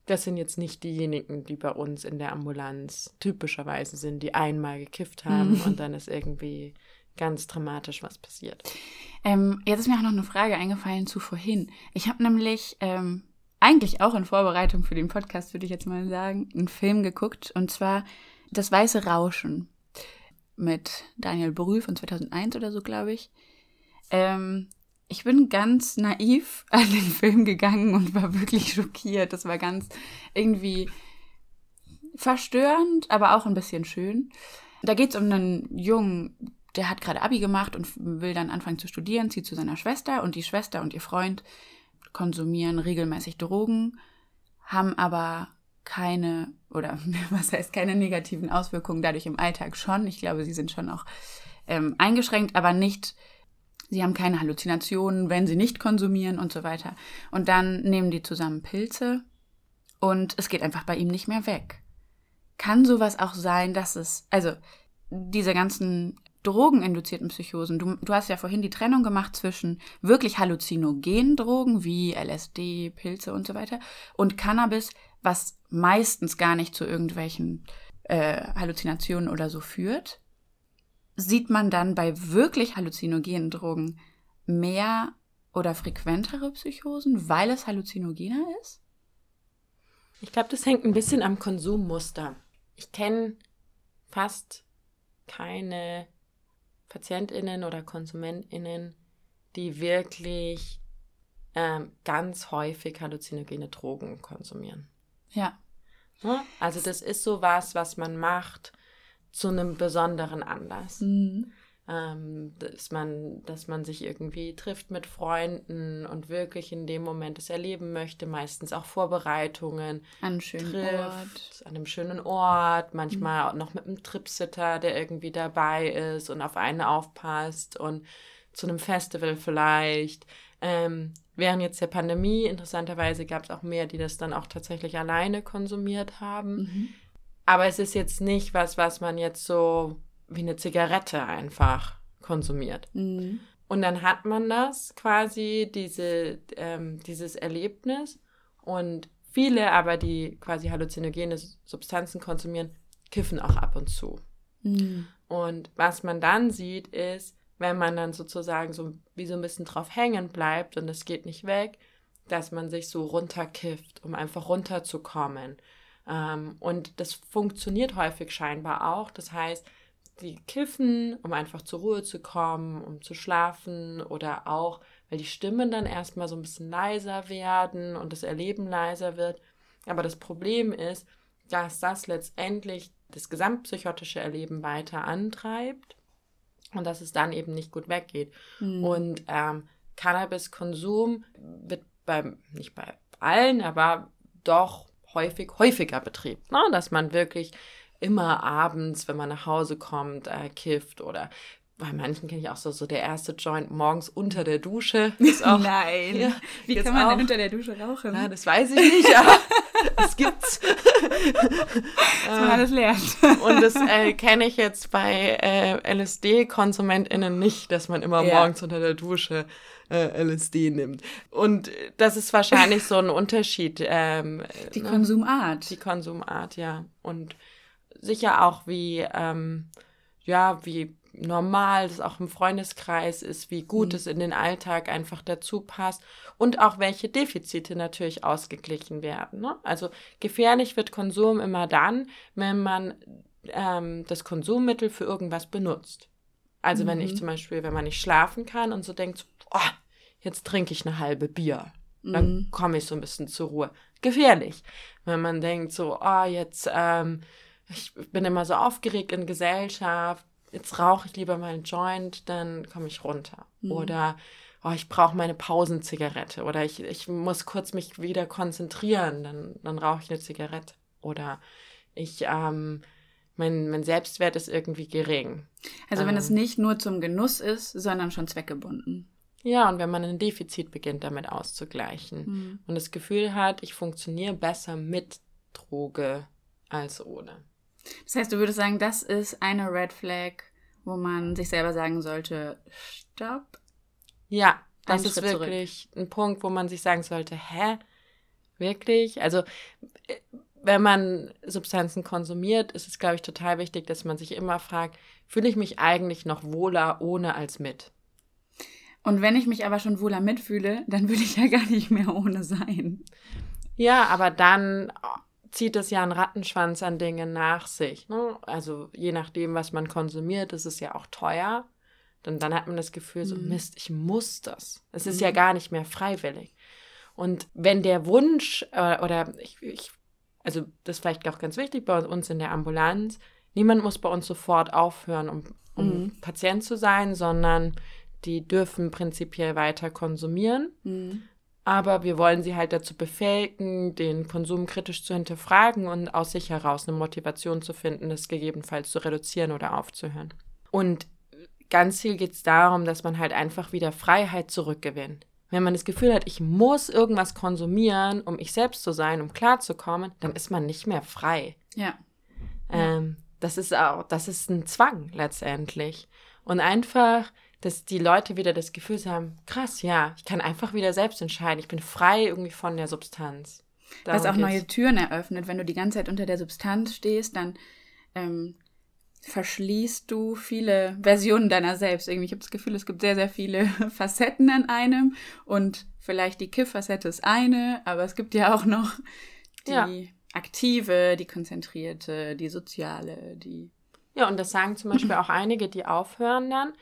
das sind jetzt nicht diejenigen, die bei uns in der Ambulanz typischerweise sind, die einmal gekifft haben und dann ist irgendwie ganz dramatisch was passiert. Ähm, jetzt ist mir auch noch eine Frage eingefallen zu vorhin. Ich habe nämlich ähm, eigentlich auch in Vorbereitung für den Podcast, würde ich jetzt mal sagen, einen Film geguckt und zwar Das Weiße Rauschen mit Daniel Brühl von 2001 oder so, glaube ich. Ähm, ich bin ganz naiv [LAUGHS] an den Film gegangen und war wirklich schockiert. Das war ganz irgendwie verstörend, aber auch ein bisschen schön. Da geht es um einen Jungen, der hat gerade Abi gemacht und will dann anfangen zu studieren, zieht zu seiner Schwester und die Schwester und ihr Freund konsumieren regelmäßig Drogen, haben aber keine oder [LAUGHS] was heißt keine negativen Auswirkungen dadurch im Alltag schon. Ich glaube, sie sind schon auch ähm, eingeschränkt, aber nicht, sie haben keine Halluzinationen, wenn sie nicht konsumieren und so weiter. Und dann nehmen die zusammen Pilze und es geht einfach bei ihm nicht mehr weg. Kann sowas auch sein, dass es, also diese ganzen drogeninduzierten Psychosen. Du, du hast ja vorhin die Trennung gemacht zwischen wirklich halluzinogenen Drogen wie LSD, Pilze und so weiter und Cannabis, was meistens gar nicht zu irgendwelchen äh, Halluzinationen oder so führt. Sieht man dann bei wirklich halluzinogenen Drogen mehr oder frequentere Psychosen, weil es halluzinogener ist? Ich glaube, das hängt ein bisschen am Konsummuster. Ich kenne fast keine PatientInnen oder KonsumentInnen, die wirklich ähm, ganz häufig halluzinogene Drogen konsumieren. Ja. Ne? Also das ist so was, was man macht zu einem besonderen Anlass. Mhm ähm, dass, man, dass man sich irgendwie trifft mit Freunden und wirklich in dem Moment es erleben möchte, meistens auch Vorbereitungen. An einem schönen trifft, Ort. An einem schönen Ort, manchmal mhm. auch noch mit einem Tripsitter, der irgendwie dabei ist und auf einen aufpasst und zu einem Festival vielleicht. Ähm, während jetzt der Pandemie, interessanterweise gab es auch mehr, die das dann auch tatsächlich alleine konsumiert haben. Mhm. Aber es ist jetzt nicht was, was man jetzt so wie eine Zigarette einfach konsumiert. Mhm. Und dann hat man das quasi, diese, ähm, dieses Erlebnis. Und viele aber, die quasi halluzinogene Substanzen konsumieren, kiffen auch ab und zu. Mhm. Und was man dann sieht, ist, wenn man dann sozusagen so wie so ein bisschen drauf hängen bleibt und es geht nicht weg, dass man sich so runterkifft, um einfach runterzukommen. Ähm, und das funktioniert häufig scheinbar auch. Das heißt, die kiffen, um einfach zur Ruhe zu kommen, um zu schlafen oder auch, weil die Stimmen dann erstmal so ein bisschen leiser werden und das Erleben leiser wird. Aber das Problem ist, dass das letztendlich das gesamtpsychotische Erleben weiter antreibt und dass es dann eben nicht gut weggeht. Mhm. Und ähm, Cannabiskonsum wird beim, nicht bei allen, aber doch häufig häufiger betrieben, ne? dass man wirklich immer abends, wenn man nach Hause kommt, äh, kifft oder bei manchen kenne ich auch so, so der erste Joint morgens unter der Dusche. Ist [LAUGHS] auch, Nein. Ja, Wie kann man auch, denn unter der Dusche rauchen? Ja, das weiß ich nicht, aber [LAUGHS] es gibt's. Was man alles lernt. Und das äh, kenne ich jetzt bei äh, LSD-KonsumentInnen nicht, dass man immer ja. morgens unter der Dusche äh, LSD nimmt. Und das ist wahrscheinlich so ein Unterschied. Ähm, die ne? Konsumart. Die Konsumart, ja. Und sicher auch wie, ähm, ja, wie normal das auch im Freundeskreis ist, wie gut mhm. es in den Alltag einfach dazu passt und auch welche Defizite natürlich ausgeglichen werden. Ne? Also gefährlich wird Konsum immer dann, wenn man ähm, das Konsummittel für irgendwas benutzt. Also mhm. wenn ich mhm. zum Beispiel, wenn man nicht schlafen kann und so denkt, oh, jetzt trinke ich eine halbe Bier, mhm. dann komme ich so ein bisschen zur Ruhe. Gefährlich. Wenn man denkt so, oh, jetzt, ähm, ich bin immer so aufgeregt in Gesellschaft, jetzt rauche ich lieber mal einen Joint, dann komme ich runter. Mhm. Oder oh, ich brauche meine Pausenzigarette. Oder ich, ich muss kurz mich wieder konzentrieren, dann, dann rauche ich eine Zigarette. Oder ich, ähm, mein, mein Selbstwert ist irgendwie gering. Also wenn ähm, es nicht nur zum Genuss ist, sondern schon zweckgebunden. Ja, und wenn man ein Defizit beginnt, damit auszugleichen mhm. und das Gefühl hat, ich funktioniere besser mit Droge als ohne. Das heißt, du würdest sagen, das ist eine Red Flag, wo man sich selber sagen sollte, stopp. Ja, das ist wirklich zurück. ein Punkt, wo man sich sagen sollte, hä? Wirklich? Also, äh, wenn man Substanzen konsumiert, ist es, glaube ich, total wichtig, dass man sich immer fragt, fühle ich mich eigentlich noch wohler ohne als mit? Und wenn ich mich aber schon wohler mitfühle, dann will ich ja gar nicht mehr ohne sein. Ja, aber dann zieht es ja einen Rattenschwanz an Dingen nach sich. Ne? Also je nachdem, was man konsumiert, ist es ja auch teuer. Und dann hat man das Gefühl, so, mhm. Mist, ich muss das. Es ist mhm. ja gar nicht mehr freiwillig. Und wenn der Wunsch äh, oder ich, ich, also das ist vielleicht auch ganz wichtig bei uns in der Ambulanz, niemand muss bei uns sofort aufhören, um, um mhm. Patient zu sein, sondern die dürfen prinzipiell weiter konsumieren. Mhm. Aber wir wollen sie halt dazu befähigen, den Konsum kritisch zu hinterfragen und aus sich heraus eine Motivation zu finden, das gegebenenfalls zu reduzieren oder aufzuhören. Und ganz viel geht es darum, dass man halt einfach wieder Freiheit zurückgewinnt. Wenn man das Gefühl hat, ich muss irgendwas konsumieren, um ich selbst zu sein, um klarzukommen, dann ist man nicht mehr frei. Ja. Ähm, das ist auch, das ist ein Zwang letztendlich. Und einfach dass die Leute wieder das Gefühl haben, krass, ja, ich kann einfach wieder selbst entscheiden. Ich bin frei irgendwie von der Substanz. Darum Was auch geht's. neue Türen eröffnet. Wenn du die ganze Zeit unter der Substanz stehst, dann ähm, verschließt du viele Versionen deiner selbst. Irgendwie, ich habe das Gefühl, es gibt sehr, sehr viele [LAUGHS] Facetten an einem und vielleicht die Kiff-Facette ist eine, aber es gibt ja auch noch die ja. aktive, die konzentrierte, die soziale, die. Ja, und das sagen zum Beispiel auch einige, die aufhören dann,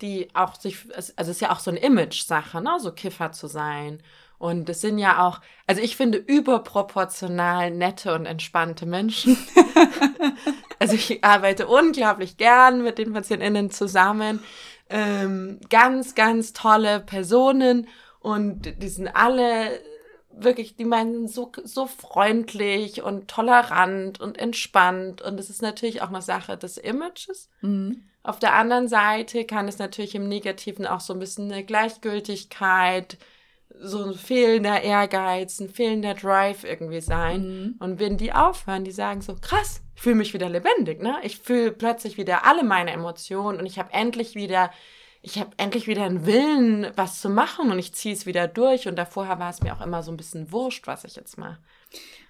die auch sich, also es ist ja auch so eine Image-Sache, ne, so Kiffer zu sein. Und es sind ja auch, also ich finde überproportional nette und entspannte Menschen. [LAUGHS] also ich arbeite unglaublich gern mit den PatientInnen zusammen. Ähm, ganz, ganz tolle Personen und die sind alle wirklich, die meinen so, so freundlich und tolerant und entspannt. Und es ist natürlich auch eine Sache des Images. Mhm. Auf der anderen Seite kann es natürlich im Negativen auch so ein bisschen eine Gleichgültigkeit, so ein fehlender Ehrgeiz, ein fehlender Drive irgendwie sein. Mhm. Und wenn die aufhören, die sagen so, krass, ich fühle mich wieder lebendig, ne? Ich fühle plötzlich wieder alle meine Emotionen und ich habe endlich wieder, ich habe endlich wieder einen Willen, was zu machen und ich ziehe es wieder durch. Und davor war es mir auch immer so ein bisschen wurscht, was ich jetzt mache.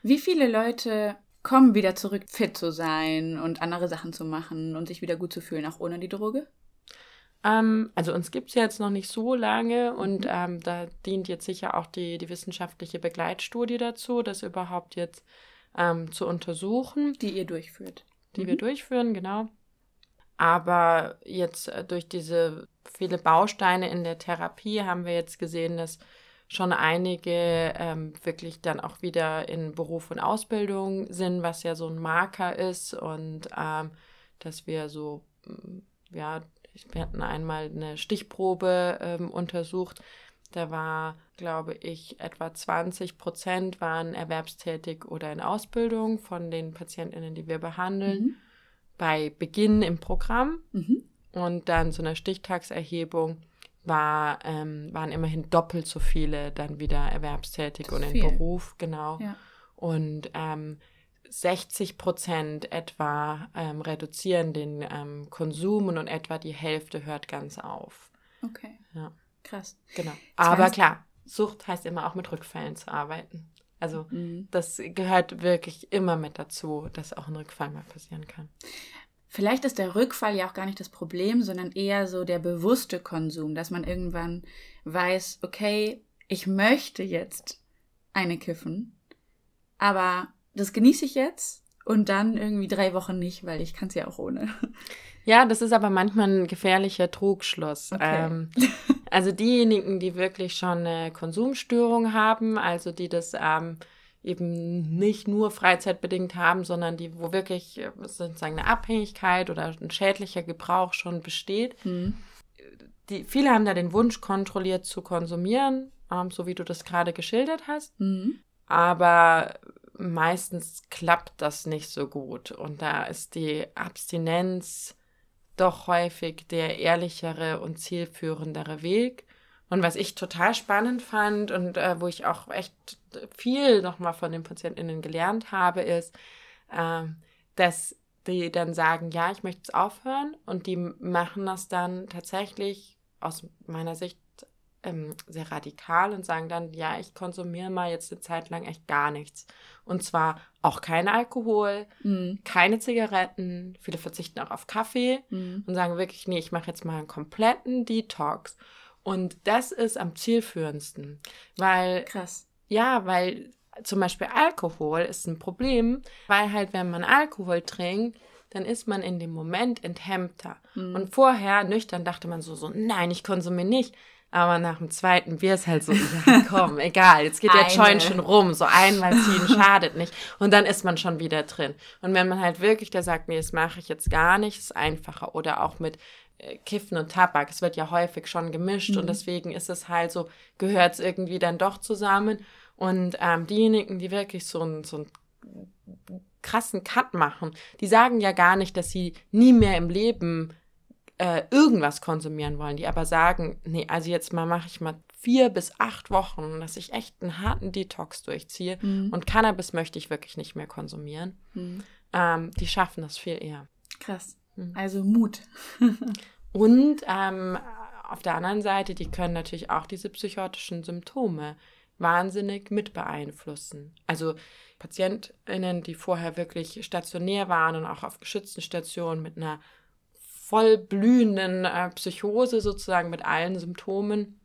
Wie viele Leute kommen, wieder zurück fit zu sein und andere Sachen zu machen und sich wieder gut zu fühlen, auch ohne die Droge? Ähm, also uns gibt es jetzt noch nicht so lange und mhm. ähm, da dient jetzt sicher auch die, die wissenschaftliche Begleitstudie dazu, das überhaupt jetzt ähm, zu untersuchen. Die ihr durchführt. Die mhm. wir durchführen, genau. Aber jetzt äh, durch diese viele Bausteine in der Therapie haben wir jetzt gesehen, dass schon einige ähm, wirklich dann auch wieder in Beruf und Ausbildung sind, was ja so ein Marker ist und ähm, dass wir so, mm, ja, wir hatten einmal eine Stichprobe ähm, untersucht. Da war, glaube ich, etwa 20 Prozent waren erwerbstätig oder in Ausbildung von den PatientInnen, die wir behandeln, mhm. Bei Beginn im Programm. Mhm. Und dann so eine Stichtagserhebung war, ähm, waren immerhin doppelt so viele dann wieder erwerbstätig und in viel. Beruf, genau. Ja. Und ähm, 60 Prozent etwa ähm, reduzieren den ähm, Konsum und etwa die Hälfte hört ganz auf. Okay. Ja. Krass. Genau. Aber klar, Sucht heißt immer auch mit Rückfällen zu arbeiten. Also mhm. das gehört wirklich immer mit dazu, dass auch ein Rückfall mal passieren kann. Vielleicht ist der Rückfall ja auch gar nicht das Problem, sondern eher so der bewusste Konsum, dass man irgendwann weiß, okay, ich möchte jetzt eine kiffen, aber das genieße ich jetzt und dann irgendwie drei Wochen nicht, weil ich kann es ja auch ohne. Ja, das ist aber manchmal ein gefährlicher Trugschluss. Okay. Ähm, also diejenigen, die wirklich schon eine Konsumstörung haben, also die das ähm, eben nicht nur freizeitbedingt haben, sondern die, wo wirklich äh, sozusagen eine Abhängigkeit oder ein schädlicher Gebrauch schon besteht. Mhm. Die, viele haben da den Wunsch, kontrolliert zu konsumieren, ähm, so wie du das gerade geschildert hast. Mhm. Aber meistens klappt das nicht so gut. Und da ist die Abstinenz doch häufig der ehrlichere und zielführendere Weg. Und was ich total spannend fand und äh, wo ich auch echt viel nochmal von den PatientInnen gelernt habe, ist, äh, dass die dann sagen, ja, ich möchte es aufhören und die machen das dann tatsächlich aus meiner Sicht ähm, sehr radikal und sagen dann, ja, ich konsumiere mal jetzt eine Zeit lang echt gar nichts. Und zwar auch kein Alkohol, mhm. keine Zigaretten, viele verzichten auch auf Kaffee mhm. und sagen wirklich, nee, ich mache jetzt mal einen kompletten Detox. Und das ist am zielführendsten, weil. Krass. Ja, weil zum Beispiel Alkohol ist ein Problem, weil halt, wenn man Alkohol trinkt, dann ist man in dem Moment enthemmter. Mhm. Und vorher, nüchtern, dachte man so, so, nein, ich konsumiere nicht. Aber nach dem zweiten Bier ist halt so, ja, komm, [LAUGHS] egal, jetzt geht der Joint schon rum, so einmal ziehen schadet nicht. Und dann ist man schon wieder drin. Und wenn man halt wirklich da sagt, nee, das mache ich jetzt gar nicht, ist einfacher. Oder auch mit äh, Kiffen und Tabak, es wird ja häufig schon gemischt mhm. und deswegen ist es halt so, gehört es irgendwie dann doch zusammen. Und ähm, diejenigen, die wirklich so einen so krassen Cut machen, die sagen ja gar nicht, dass sie nie mehr im Leben äh, irgendwas konsumieren wollen, die aber sagen, nee, also jetzt mal mache ich mal vier bis acht Wochen, dass ich echt einen harten Detox durchziehe mhm. und Cannabis möchte ich wirklich nicht mehr konsumieren. Mhm. Ähm, die schaffen das viel eher. Krass. Mhm. Also Mut. [LAUGHS] und ähm, auf der anderen Seite, die können natürlich auch diese psychotischen Symptome wahnsinnig mit beeinflussen. Also PatientInnen, die vorher wirklich stationär waren und auch auf geschützten Stationen mit einer voll blühenden äh, Psychose sozusagen mit allen Symptomen,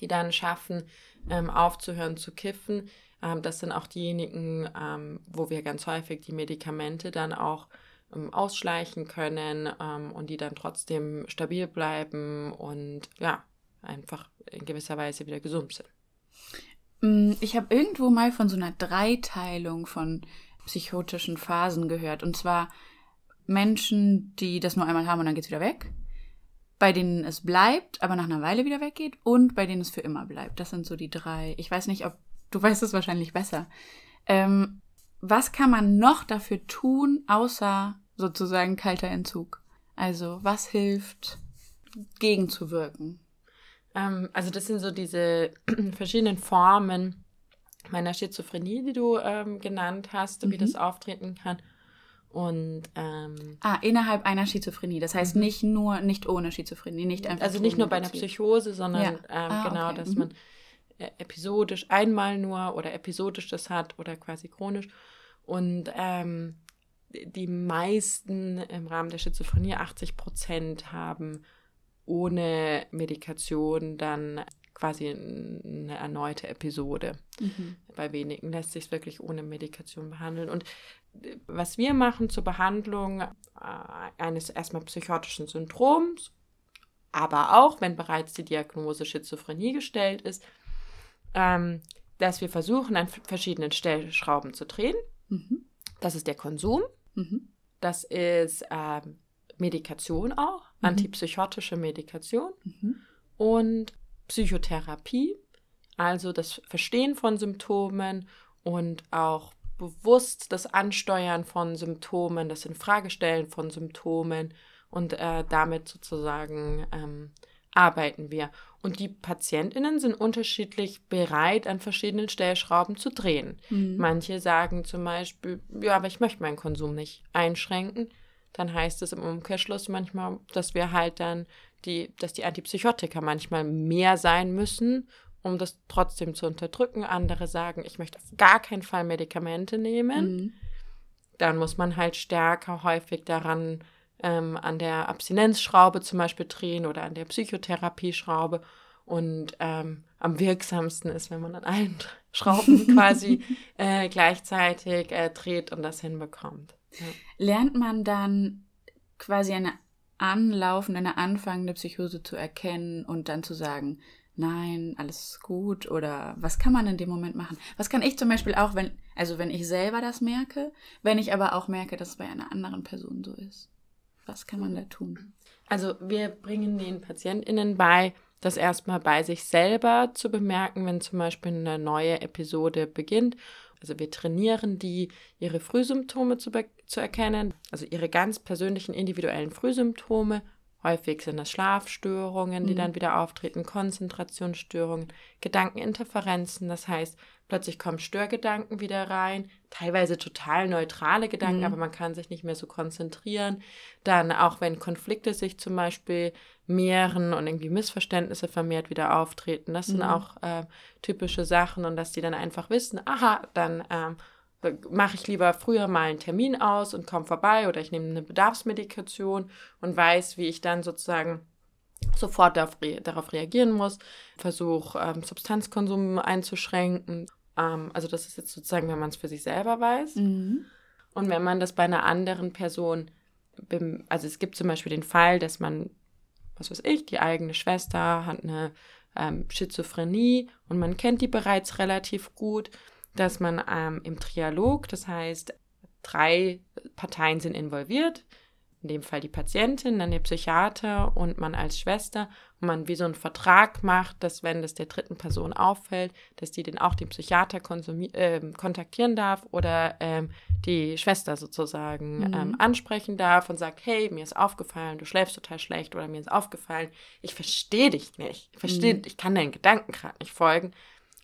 die dann schaffen, ähm, aufzuhören zu kiffen. Ähm, das sind auch diejenigen, ähm, wo wir ganz häufig die Medikamente dann auch ähm, ausschleichen können ähm, und die dann trotzdem stabil bleiben und ja, einfach in gewisser Weise wieder gesund sind. Mm, ich habe irgendwo mal von so einer Dreiteilung von psychotischen Phasen gehört. Und zwar Menschen, die das nur einmal haben und dann geht es wieder weg. Bei denen es bleibt, aber nach einer Weile wieder weggeht. Und bei denen es für immer bleibt. Das sind so die drei. Ich weiß nicht, ob du weißt es wahrscheinlich besser. Ähm, was kann man noch dafür tun, außer sozusagen kalter Entzug? Also was hilft, gegenzuwirken? Ähm, also das sind so diese [CLEARS THROAT] verschiedenen Formen meiner Schizophrenie, die du ähm, genannt hast, wie mhm. das auftreten kann. Und ähm, ah, innerhalb einer Schizophrenie. Das heißt mhm. nicht nur, nicht ohne Schizophrenie, nicht einfach. Also nicht nur bei einer Psychose, sondern ja. ähm, ah, genau, okay. dass mhm. man äh, episodisch einmal nur oder episodisch das hat oder quasi chronisch. Und ähm, die meisten im Rahmen der Schizophrenie, 80 Prozent, haben ohne Medikation dann quasi eine erneute Episode. Mhm. Bei wenigen lässt sich es wirklich ohne Medikation behandeln. Und was wir machen zur Behandlung äh, eines erstmal psychotischen Syndroms, aber auch, wenn bereits die Diagnose Schizophrenie gestellt ist, ähm, dass wir versuchen, an verschiedenen Stellschrauben zu drehen. Mhm. Das ist der Konsum. Mhm. Das ist ähm, Medikation auch, mhm. antipsychotische Medikation. Mhm. Und Psychotherapie, also das Verstehen von Symptomen und auch bewusst das Ansteuern von Symptomen, das Infragestellen von Symptomen und äh, damit sozusagen ähm, arbeiten wir. Und die PatientInnen sind unterschiedlich bereit, an verschiedenen Stellschrauben zu drehen. Mhm. Manche sagen zum Beispiel, ja, aber ich möchte meinen Konsum nicht einschränken. dann heißt es im Umkehrschluss manchmal, dass wir halt dann die, dass die Antipsychotika manchmal mehr sein müssen, um das trotzdem zu unterdrücken. Andere sagen, ich möchte auf gar keinen Fall Medikamente nehmen. Mhm. Dann muss man halt stärker häufig daran ähm, an der Abstinenzschraube zum Beispiel drehen oder an der Psychotherapieschraube. Und ähm, am wirksamsten ist, wenn man an allen [LAUGHS] Schrauben [LAUGHS] quasi äh, gleichzeitig äh, dreht und das hinbekommt. Ja. Lernt man dann quasi eine anlaufende, eine anfangende Psychose zu erkennen und dann zu sagen, nein, alles gut oder was kann man in dem Moment machen? Was kann ich zum Beispiel auch, wenn, also wenn ich selber das merke, wenn ich aber auch merke, dass es bei einer anderen Person so ist? Was kann man da tun? Also wir bringen den PatientInnen bei, das erstmal bei sich selber zu bemerken, wenn zum Beispiel eine neue Episode beginnt. Also wir trainieren die, ihre Frühsymptome zu, zu erkennen, also ihre ganz persönlichen individuellen Frühsymptome Häufig sind es Schlafstörungen, die mhm. dann wieder auftreten, Konzentrationsstörungen, Gedankeninterferenzen. Das heißt, plötzlich kommen Störgedanken wieder rein, teilweise total neutrale Gedanken, mhm. aber man kann sich nicht mehr so konzentrieren. Dann auch wenn Konflikte sich zum Beispiel mehren und irgendwie Missverständnisse vermehrt wieder auftreten. Das mhm. sind auch äh, typische Sachen und dass die dann einfach wissen, aha, dann ähm, mache ich lieber früher mal einen Termin aus und komme vorbei oder ich nehme eine Bedarfsmedikation und weiß, wie ich dann sozusagen sofort darauf, darauf reagieren muss, versuche ähm, Substanzkonsum einzuschränken. Ähm, also das ist jetzt sozusagen, wenn man es für sich selber weiß. Mhm. Und wenn man das bei einer anderen Person, also es gibt zum Beispiel den Fall, dass man, was weiß ich, die eigene Schwester hat eine ähm, Schizophrenie und man kennt die bereits relativ gut dass man ähm, im Trialog, das heißt, drei Parteien sind involviert, in dem Fall die Patientin, dann der Psychiater und man als Schwester und man wie so einen Vertrag macht, dass wenn das der dritten Person auffällt, dass die dann auch den Psychiater äh, kontaktieren darf oder ähm, die Schwester sozusagen mhm. ähm, ansprechen darf und sagt, hey, mir ist aufgefallen, du schläfst total schlecht oder mir ist aufgefallen, ich verstehe dich nicht, ich verstehe, mhm. ich kann deinen Gedanken gerade nicht folgen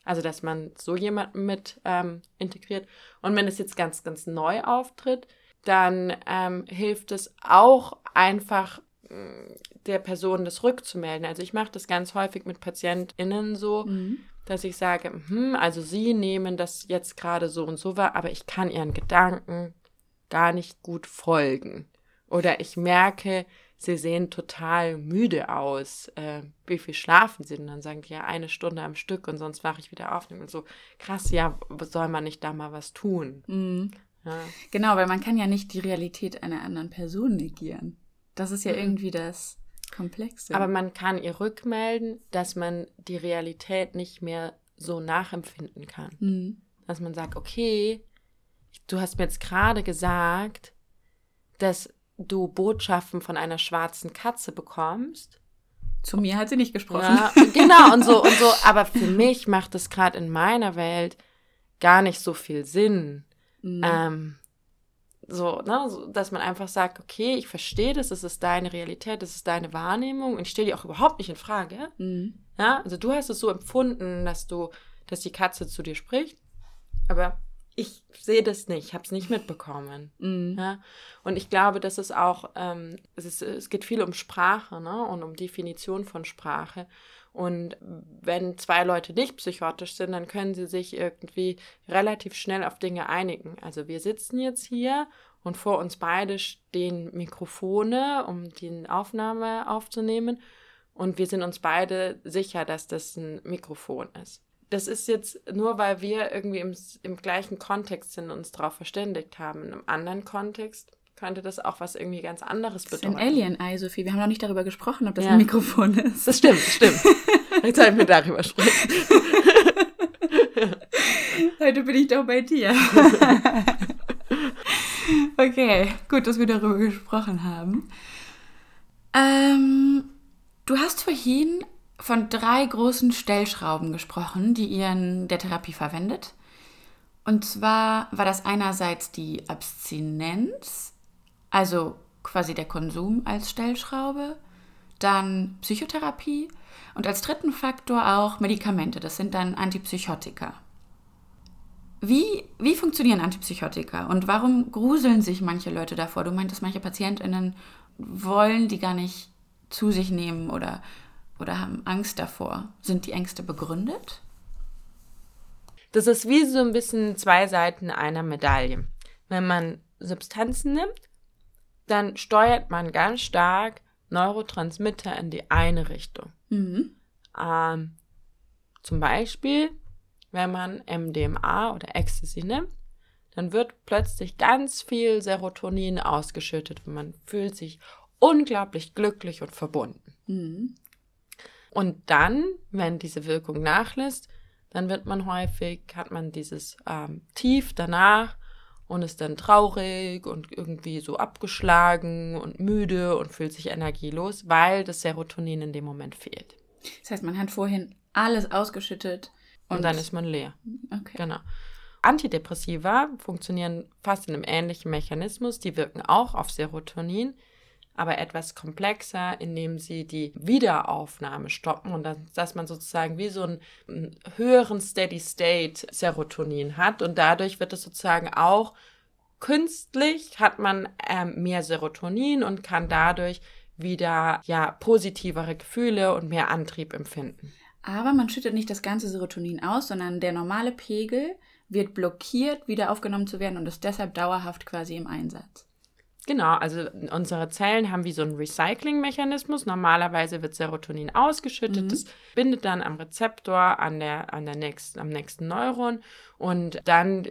also, dass man so jemanden mit ähm, integriert. Und wenn es jetzt ganz, ganz neu auftritt, dann ähm, hilft es auch einfach mm, der Person das rückzumelden. Also ich mache das ganz häufig mit PatientInnen so, mhm. dass ich sage, hm, also sie nehmen das jetzt gerade so und so wahr, aber ich kann ihren Gedanken gar nicht gut folgen. Oder ich merke, sie sehen total müde aus. Äh, wie viel schlafen sie? Und dann sagen die ja eine Stunde am Stück und sonst wache ich wieder auf. Und so, krass, ja, soll man nicht da mal was tun? Mhm. Ja. Genau, weil man kann ja nicht die Realität einer anderen Person negieren. Das ist ja mhm. irgendwie das Komplexe. Aber man kann ihr rückmelden, dass man die Realität nicht mehr so nachempfinden kann. Mhm. Dass man sagt, okay, du hast mir jetzt gerade gesagt, dass du Botschaften von einer schwarzen Katze bekommst. Zu mir hat sie nicht gesprochen. Ja, genau, und so, und so. Aber für mich macht es gerade in meiner Welt gar nicht so viel Sinn. Mhm. Ähm, so, ne, so, dass man einfach sagt, okay, ich verstehe das, das ist deine Realität, das ist deine Wahrnehmung und ich stelle die auch überhaupt nicht in Frage. Mhm. Ja, also du hast es so empfunden, dass du, dass die Katze zu dir spricht, aber ich sehe das nicht, ich habe es nicht mitbekommen. Mhm. Ja? Und ich glaube, dass es auch, ähm, es, ist, es geht viel um Sprache ne? und um Definition von Sprache. Und wenn zwei Leute nicht psychotisch sind, dann können sie sich irgendwie relativ schnell auf Dinge einigen. Also wir sitzen jetzt hier und vor uns beide stehen Mikrofone, um die Aufnahme aufzunehmen. Und wir sind uns beide sicher, dass das ein Mikrofon ist das ist jetzt nur, weil wir irgendwie im, im gleichen Kontext sind und uns darauf verständigt haben. In einem anderen Kontext könnte das auch was irgendwie ganz anderes bedeuten. Das ist ein Alien-Ei, Sophie. Wir haben noch nicht darüber gesprochen, ob das ja. ein Mikrofon ist. Das stimmt, stimmt. [LAUGHS] Jetzt sollten wir darüber sprechen. [LAUGHS] Heute bin ich doch bei dir. [LAUGHS] okay, gut, dass wir darüber gesprochen haben. Ähm, du hast vorhin von drei großen Stellschrauben gesprochen, die ihr in der Therapie verwendet. Und zwar war das einerseits die Abstinenz, also quasi der Konsum als Stellschraube, dann Psychotherapie und als dritten Faktor auch Medikamente, das sind dann Antipsychotika. Wie, wie funktionieren Antipsychotika und warum gruseln sich manche Leute davor? Du meintest, manche PatientInnen wollen die gar nicht zu sich nehmen oder, oder haben Angst davor. Sind die Ängste begründet? Das ist wie so ein bisschen zwei Seiten einer Medaille. Wenn man Substanzen nimmt, dann steuert man ganz stark Neurotransmitter in die eine Richtung. Mhm. Ähm, zum Beispiel, wenn man MDMA oder Ecstasy nimmt, dann wird plötzlich ganz viel Serotonin ausgeschüttet und man fühlt sich unglaublich glücklich und verbunden. Mhm. Und dann, wenn diese Wirkung nachlässt, dann wird man häufig, hat man dieses ähm, Tief danach und ist dann traurig und irgendwie so abgeschlagen und müde und fühlt sich energielos, weil das Serotonin in dem Moment fehlt. Das heißt, man hat vorhin alles ausgeschüttet und, und dann ist man leer. Okay. Genau. Antidepressiva funktionieren fast in einem ähnlichen Mechanismus. Die wirken auch auf Serotonin, aber etwas komplexer, indem sie die Wiederaufnahme stoppen und dann, dass man sozusagen wie so einen, einen höheren Steady State Serotonin hat und dadurch wird es sozusagen auch künstlich hat man ähm, mehr Serotonin und kann dadurch wieder ja positivere Gefühle und mehr Antrieb empfinden. Aber man schüttet nicht das ganze Serotonin aus, sondern der normale Pegel wird blockiert, wieder aufgenommen zu werden und ist deshalb dauerhaft quasi im Einsatz. Genau, also unsere Zellen haben wie so einen Recycling-Mechanismus. Normalerweise wird Serotonin ausgeschüttet, mhm. das bindet dann am Rezeptor an der, an der nächsten, am nächsten Neuron und dann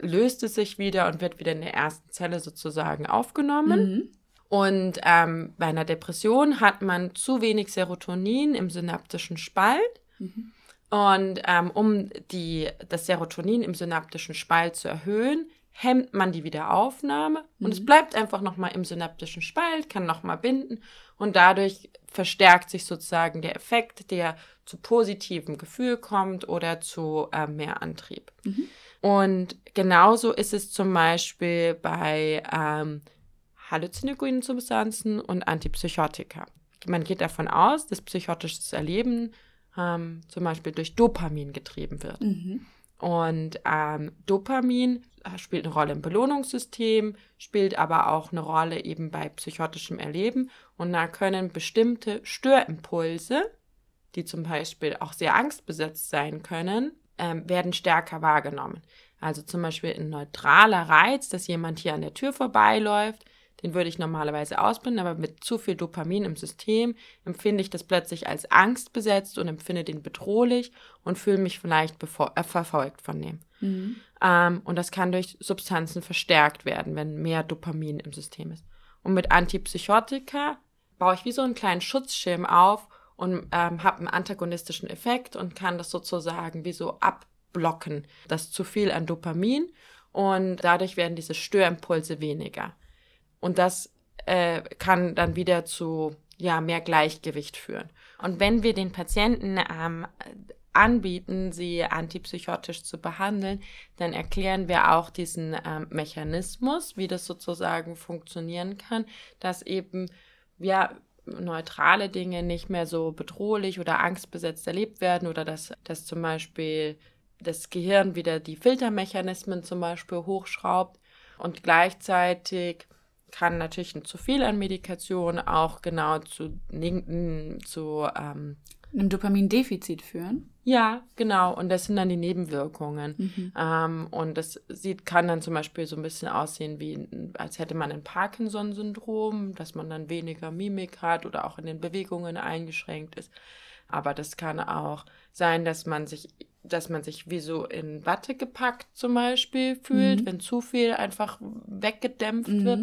löst es sich wieder und wird wieder in der ersten Zelle sozusagen aufgenommen. Mhm. Und ähm, bei einer Depression hat man zu wenig Serotonin im synaptischen Spalt. Mhm. Und ähm, um die, das Serotonin im synaptischen Spalt zu erhöhen, hemmt man die Wiederaufnahme mhm. und es mhm. bleibt einfach nochmal im synaptischen Spalt, kann nochmal binden und dadurch verstärkt sich sozusagen der Effekt, der zu positivem Gefühl kommt oder zu äh, mehr Antrieb. Mhm. Und genauso ist es zum Beispiel bei ähm, halluzinogenen Substanzen und Antipsychotika. Man geht davon aus, dass psychotisches Erleben ähm, zum Beispiel durch Dopamin getrieben wird. Mhm. Und ähm, Dopamin äh, spielt eine Rolle im Belohnungssystem, spielt aber auch eine Rolle eben bei psychotischem Erleben. Und da können bestimmte Störimpulse, die zum Beispiel auch sehr angstbesetzt sein können, ähm, werden stärker wahrgenommen. Also zum Beispiel ein neutraler Reiz, dass jemand hier an der Tür vorbeiläuft, den würde ich normalerweise ausblenden, aber mit zu viel Dopamin im System empfinde ich das plötzlich als Angst besetzt und empfinde den bedrohlich und fühle mich vielleicht äh, verfolgt von dem. Mhm. Ähm, und das kann durch Substanzen verstärkt werden, wenn mehr Dopamin im System ist. Und mit Antipsychotika baue ich wie so einen kleinen Schutzschirm auf und ähm, habe einen antagonistischen Effekt und kann das sozusagen wie so abblocken, das zu viel an Dopamin und dadurch werden diese Störimpulse weniger. Und das äh, kann dann wieder zu ja, mehr Gleichgewicht führen. Und wenn wir den Patienten ähm, anbieten, sie antipsychotisch zu behandeln, dann erklären wir auch diesen ähm, Mechanismus, wie das sozusagen funktionieren kann, dass eben ja neutrale Dinge nicht mehr so bedrohlich oder angstbesetzt erlebt werden oder dass, dass zum Beispiel das Gehirn wieder die Filtermechanismen zum Beispiel hochschraubt und gleichzeitig kann natürlich ein zu viel an Medikation auch genau zu, zu ähm, einem Dopamindefizit führen. Ja, genau. Und das sind dann die Nebenwirkungen. Mhm. Ähm, und das sieht, kann dann zum Beispiel so ein bisschen aussehen, wie als hätte man ein Parkinson-Syndrom, dass man dann weniger Mimik hat oder auch in den Bewegungen eingeschränkt ist. Aber das kann auch sein, dass man sich, dass man sich wie so in Watte gepackt zum Beispiel fühlt, mhm. wenn zu viel einfach weggedämpft mhm. wird.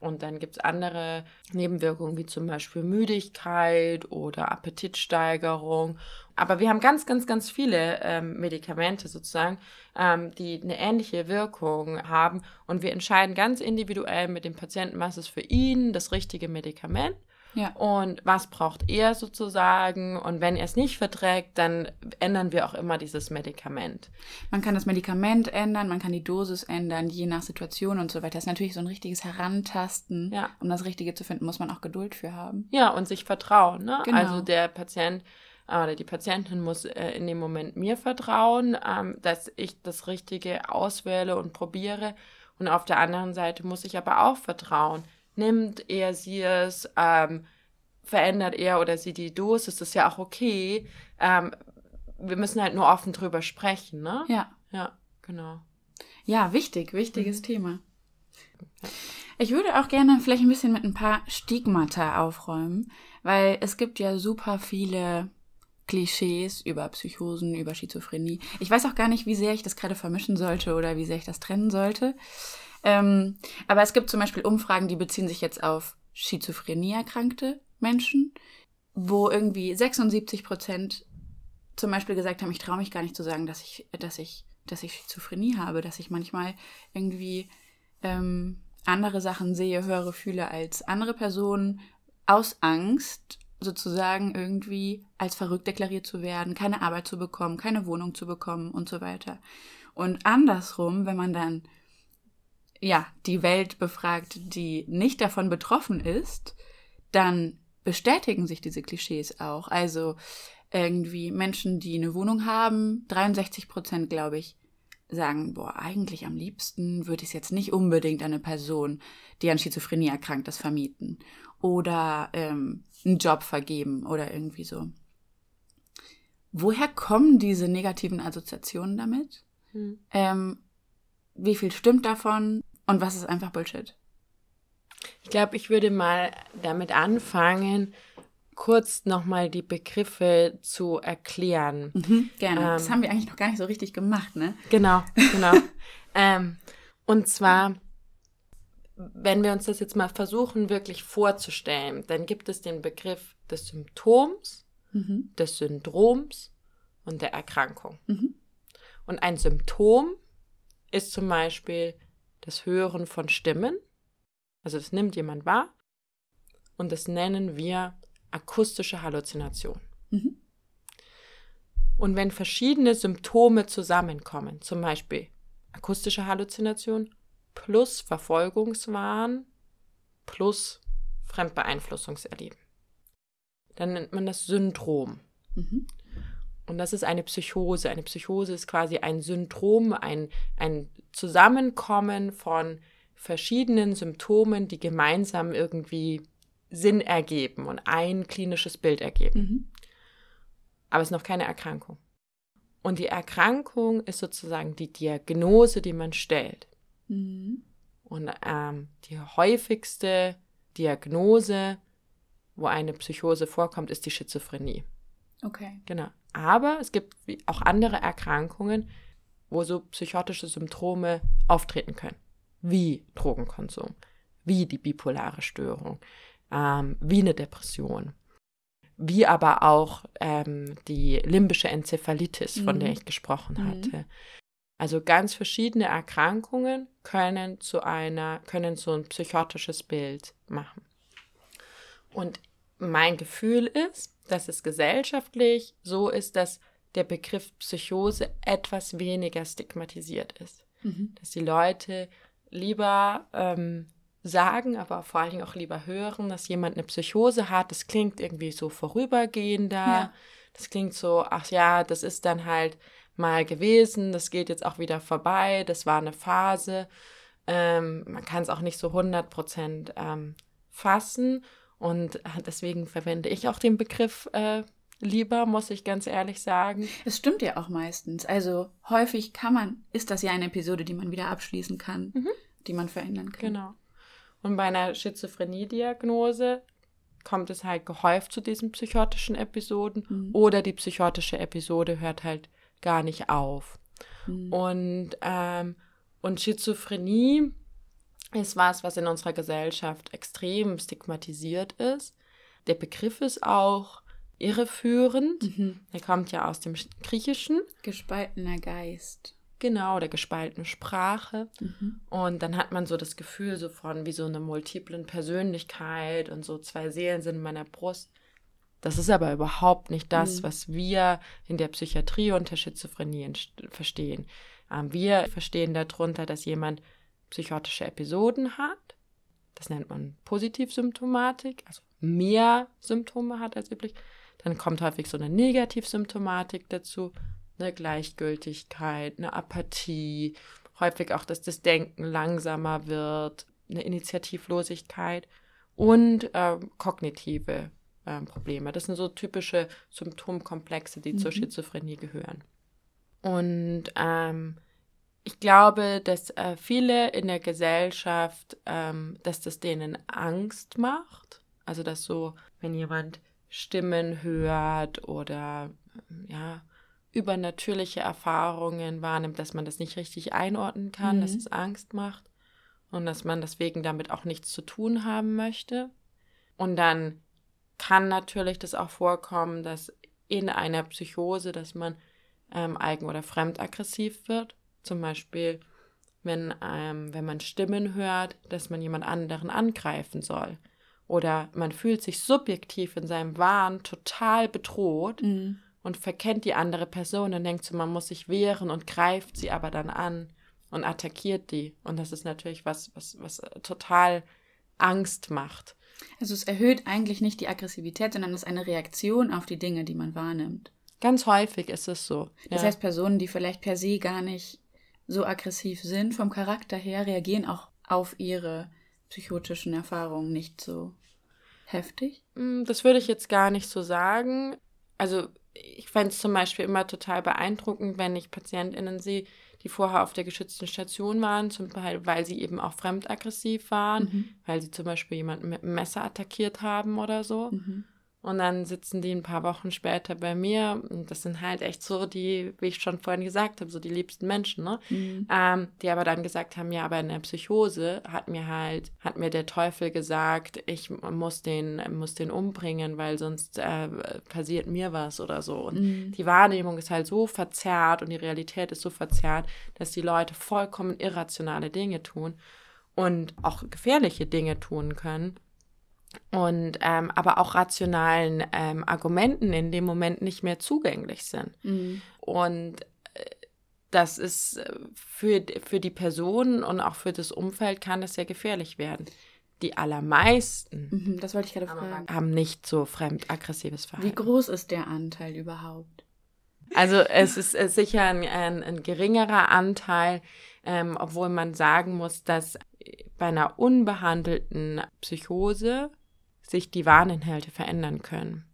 Und dann gibt es andere Nebenwirkungen wie zum Beispiel Müdigkeit oder Appetitsteigerung. Aber wir haben ganz, ganz, ganz viele ähm, Medikamente sozusagen, ähm, die eine ähnliche Wirkung haben. Und wir entscheiden ganz individuell mit dem Patienten, was ist für ihn das richtige Medikament. Ja. Und was braucht er sozusagen? Und wenn er es nicht verträgt, dann ändern wir auch immer dieses Medikament. Man kann das Medikament ändern, man kann die Dosis ändern, je nach Situation und so weiter. Das ist natürlich so ein richtiges Herantasten. Ja. Um das Richtige zu finden, muss man auch Geduld für haben. Ja, und sich vertrauen. Ne? Genau. Also der Patient oder die Patientin muss äh, in dem Moment mir vertrauen, ähm, dass ich das Richtige auswähle und probiere. Und auf der anderen Seite muss ich aber auch vertrauen. Nimmt er sie es, ähm, verändert er oder sie die Dosis, das ist ja auch okay. Ähm, wir müssen halt nur offen drüber sprechen, ne? Ja. Ja, genau. Ja, wichtig, wichtiges mhm. Thema. Ich würde auch gerne vielleicht ein bisschen mit ein paar Stigmata aufräumen, weil es gibt ja super viele Klischees über Psychosen, über Schizophrenie. Ich weiß auch gar nicht, wie sehr ich das gerade vermischen sollte oder wie sehr ich das trennen sollte. Ähm, aber es gibt zum Beispiel Umfragen, die beziehen sich jetzt auf Schizophrenie erkrankte Menschen, wo irgendwie 76 Prozent zum Beispiel gesagt haben, ich traue mich gar nicht zu sagen, dass ich, dass ich, dass ich Schizophrenie habe, dass ich manchmal irgendwie ähm, andere Sachen sehe, höre, fühle als andere Personen aus Angst sozusagen irgendwie als verrückt deklariert zu werden, keine Arbeit zu bekommen, keine Wohnung zu bekommen und so weiter. Und andersrum, wenn man dann ja die Welt befragt, die nicht davon betroffen ist, dann bestätigen sich diese Klischees auch. Also irgendwie Menschen, die eine Wohnung haben, 63 Prozent, glaube ich, sagen, boah, eigentlich am liebsten würde ich es jetzt nicht unbedingt an eine Person, die an Schizophrenie erkrankt ist, vermieten. Oder ähm, einen Job vergeben oder irgendwie so. Woher kommen diese negativen Assoziationen damit? Hm. Ähm, wie viel stimmt davon und was ist einfach Bullshit? Ich glaube, ich würde mal damit anfangen, kurz nochmal die Begriffe zu erklären. Mhm, gerne. Ähm, das haben wir eigentlich noch gar nicht so richtig gemacht, ne? Genau, genau. [LAUGHS] ähm, und zwar, wenn wir uns das jetzt mal versuchen, wirklich vorzustellen, dann gibt es den Begriff des Symptoms, mhm. des Syndroms und der Erkrankung. Mhm. Und ein Symptom ist zum Beispiel das Hören von Stimmen. Also das nimmt jemand wahr und das nennen wir akustische Halluzination. Mhm. Und wenn verschiedene Symptome zusammenkommen, zum Beispiel akustische Halluzination plus Verfolgungswahn plus Fremdbeeinflussungserleben, dann nennt man das Syndrom. Mhm. Und das ist eine Psychose. Eine Psychose ist quasi ein Syndrom, ein, ein Zusammenkommen von verschiedenen Symptomen, die gemeinsam irgendwie Sinn ergeben und ein klinisches Bild ergeben. Mhm. Aber es ist noch keine Erkrankung. Und die Erkrankung ist sozusagen die Diagnose, die man stellt. Mhm. Und ähm, die häufigste Diagnose, wo eine Psychose vorkommt, ist die Schizophrenie. Okay. Genau. Aber es gibt auch andere Erkrankungen, wo so psychotische Symptome auftreten können. Wie Drogenkonsum, wie die bipolare Störung, ähm, wie eine Depression, wie aber auch ähm, die limbische Enzephalitis, von mhm. der ich gesprochen mhm. hatte. Also ganz verschiedene Erkrankungen können zu einer, können so ein psychotisches Bild machen. Und mein Gefühl ist, dass es gesellschaftlich so ist, dass der Begriff Psychose etwas weniger stigmatisiert ist. Mhm. Dass die Leute lieber ähm, sagen, aber vor allen Dingen auch lieber hören, dass jemand eine Psychose hat. Das klingt irgendwie so vorübergehender. Ja. Das klingt so, ach ja, das ist dann halt mal gewesen, das geht jetzt auch wieder vorbei, das war eine Phase. Ähm, man kann es auch nicht so 100 Prozent ähm, fassen und äh, deswegen verwende ich auch den Begriff äh, lieber, muss ich ganz ehrlich sagen. Es stimmt ja auch meistens. Also häufig kann man, ist das ja eine Episode, die man wieder abschließen kann, mhm. die man verändern kann. Genau. Und bei einer Schizophrenie-Diagnose kommt es halt gehäuft zu diesen psychotischen Episoden mhm. oder die psychotische Episode hört halt gar nicht auf. Mhm. Und, ähm, und Schizophrenie ist was, was in unserer Gesellschaft extrem stigmatisiert ist. Der Begriff ist auch irreführend. Mhm. Der kommt ja aus dem Griechischen. Gespaltener Geist. Genau, der gespaltenen Sprache. Mhm. Und dann hat man so das Gefühl so von wie so eine multiplen Persönlichkeit und so zwei Seelen sind in meiner Brust. Das ist aber überhaupt nicht das, mhm. was wir in der Psychiatrie unter Schizophrenie verstehen. Ähm, wir verstehen darunter, dass jemand psychotische Episoden hat. Das nennt man Positivsymptomatik, also mehr Symptome hat als üblich. dann kommt häufig so eine Negativsymptomatik dazu, eine Gleichgültigkeit, eine Apathie, häufig auch, dass das Denken langsamer wird, eine Initiativlosigkeit und äh, kognitive äh, Probleme. Das sind so typische Symptomkomplexe, die mhm. zur Schizophrenie gehören. Und ähm, ich glaube, dass äh, viele in der Gesellschaft, ähm, dass das denen Angst macht. Also, dass so, wenn jemand Stimmen hört oder ja, übernatürliche Erfahrungen wahrnimmt, dass man das nicht richtig einordnen kann, mhm. dass es Angst macht und dass man deswegen damit auch nichts zu tun haben möchte. Und dann kann natürlich das auch vorkommen, dass in einer Psychose, dass man ähm, eigen- oder fremdaggressiv wird. Zum Beispiel, wenn, ähm, wenn man Stimmen hört, dass man jemand anderen angreifen soll. Oder man fühlt sich subjektiv in seinem Wahn total bedroht mhm. und verkennt die andere Person und denkt so, man muss sich wehren und greift sie aber dann an und attackiert die. Und das ist natürlich was, was, was total Angst macht. Also es erhöht eigentlich nicht die Aggressivität, sondern es ist eine Reaktion auf die Dinge, die man wahrnimmt. Ganz häufig ist es so. Das ja. heißt, Personen, die vielleicht per se gar nicht so aggressiv sind, vom Charakter her, reagieren auch auf ihre psychotischen Erfahrungen nicht so heftig? Mm, das würde ich jetzt gar nicht so sagen. Also ich fände es zum Beispiel immer total beeindruckend, wenn ich PatientInnen sehe, die vorher auf der geschützten Station waren, zum Beispiel, weil sie eben auch fremdaggressiv waren, mhm. weil sie zum Beispiel jemanden mit einem Messer attackiert haben oder so. Mhm. Und dann sitzen die ein paar Wochen später bei mir. Und das sind halt echt so die, wie ich schon vorhin gesagt habe, so die liebsten Menschen, ne? Mhm. Ähm, die aber dann gesagt haben, ja, aber in der Psychose hat mir halt, hat mir der Teufel gesagt, ich muss den, muss den umbringen, weil sonst äh, passiert mir was oder so. Und mhm. die Wahrnehmung ist halt so verzerrt und die Realität ist so verzerrt, dass die Leute vollkommen irrationale Dinge tun und auch gefährliche Dinge tun können und ähm, aber auch rationalen ähm, Argumenten in dem Moment nicht mehr zugänglich sind. Mhm. Und äh, das ist äh, für, für die Person und auch für das Umfeld kann das sehr gefährlich werden. Die allermeisten mhm, das wollte ich gerade fragen. haben nicht so fremdaggressives Verhalten. Wie groß ist der Anteil überhaupt? Also es ist äh, sicher ein, ein, ein geringerer Anteil, ähm, obwohl man sagen muss, dass bei einer unbehandelten Psychose sich die Warninhalte verändern können.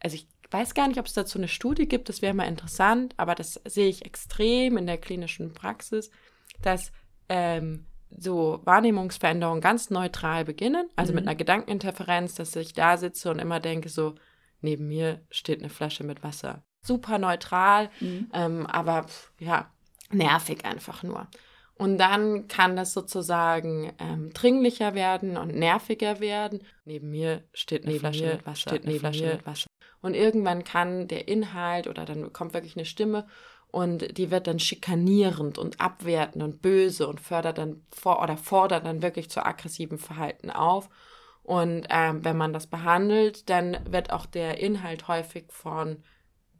Also ich weiß gar nicht, ob es dazu eine Studie gibt, das wäre mal interessant, aber das sehe ich extrem in der klinischen Praxis, dass ähm, so Wahrnehmungsveränderungen ganz neutral beginnen, also mhm. mit einer Gedankeninterferenz, dass ich da sitze und immer denke, so, neben mir steht eine Flasche mit Wasser. Super neutral, mhm. ähm, aber ja, nervig einfach nur. Und dann kann das sozusagen ähm, dringlicher werden und nerviger werden. Neben mir steht eine Neben Flasche mit Wasser. Steht eine Flasche mit Wasser. Und irgendwann kann der Inhalt oder dann kommt wirklich eine Stimme und die wird dann schikanierend und abwertend und böse und fördert dann vor oder fordert dann wirklich zu aggressivem Verhalten auf. Und ähm, wenn man das behandelt, dann wird auch der Inhalt häufig von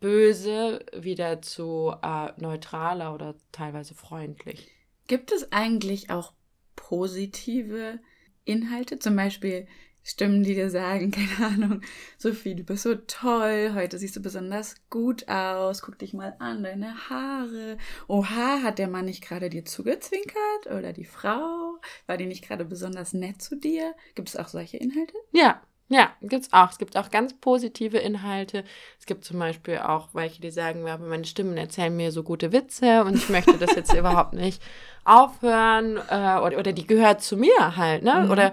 böse wieder zu äh, neutraler oder teilweise freundlich. Gibt es eigentlich auch positive Inhalte? Zum Beispiel Stimmen, die dir sagen, [LAUGHS] keine Ahnung, Sophie, du bist so toll, heute siehst du besonders gut aus, guck dich mal an, deine Haare. Oha, hat der Mann nicht gerade dir zugezwinkert? Oder die Frau? War die nicht gerade besonders nett zu dir? Gibt es auch solche Inhalte? Ja, ja, gibt's auch. Es gibt auch ganz positive Inhalte. Es gibt zum Beispiel auch welche, die sagen, meine Stimmen erzählen mir so gute Witze und ich möchte das jetzt [LAUGHS] überhaupt nicht aufhören äh, oder, oder die gehört zu mir halt, ne? Mhm. Oder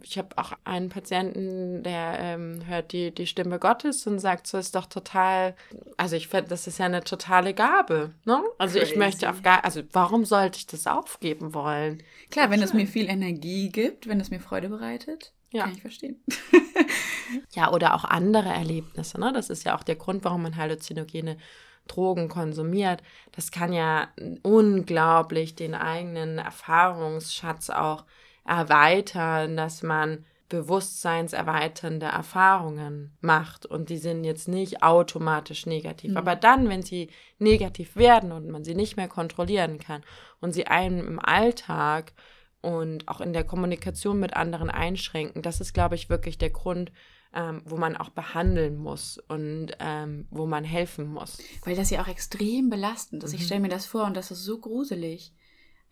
ich habe auch einen Patienten, der ähm, hört die, die Stimme Gottes und sagt, so ist doch total, also ich finde, das ist ja eine totale Gabe, ne? Also Crazy. ich möchte auf gar, also warum sollte ich das aufgeben wollen? Klar, wenn es mir viel Energie gibt, wenn es mir Freude bereitet, ja. Kann ich verstehen. [LAUGHS] ja, oder auch andere Erlebnisse. Ne? Das ist ja auch der Grund, warum man halluzinogene Drogen konsumiert. Das kann ja unglaublich den eigenen Erfahrungsschatz auch erweitern, dass man bewusstseinserweiternde Erfahrungen macht und die sind jetzt nicht automatisch negativ. Mhm. Aber dann, wenn sie negativ werden und man sie nicht mehr kontrollieren kann und sie einem im Alltag und auch in der Kommunikation mit anderen einschränken. Das ist, glaube ich, wirklich der Grund, ähm, wo man auch behandeln muss und ähm, wo man helfen muss. Weil das ja auch extrem belastend ist. Mhm. Ich stelle mir das vor und das ist so gruselig.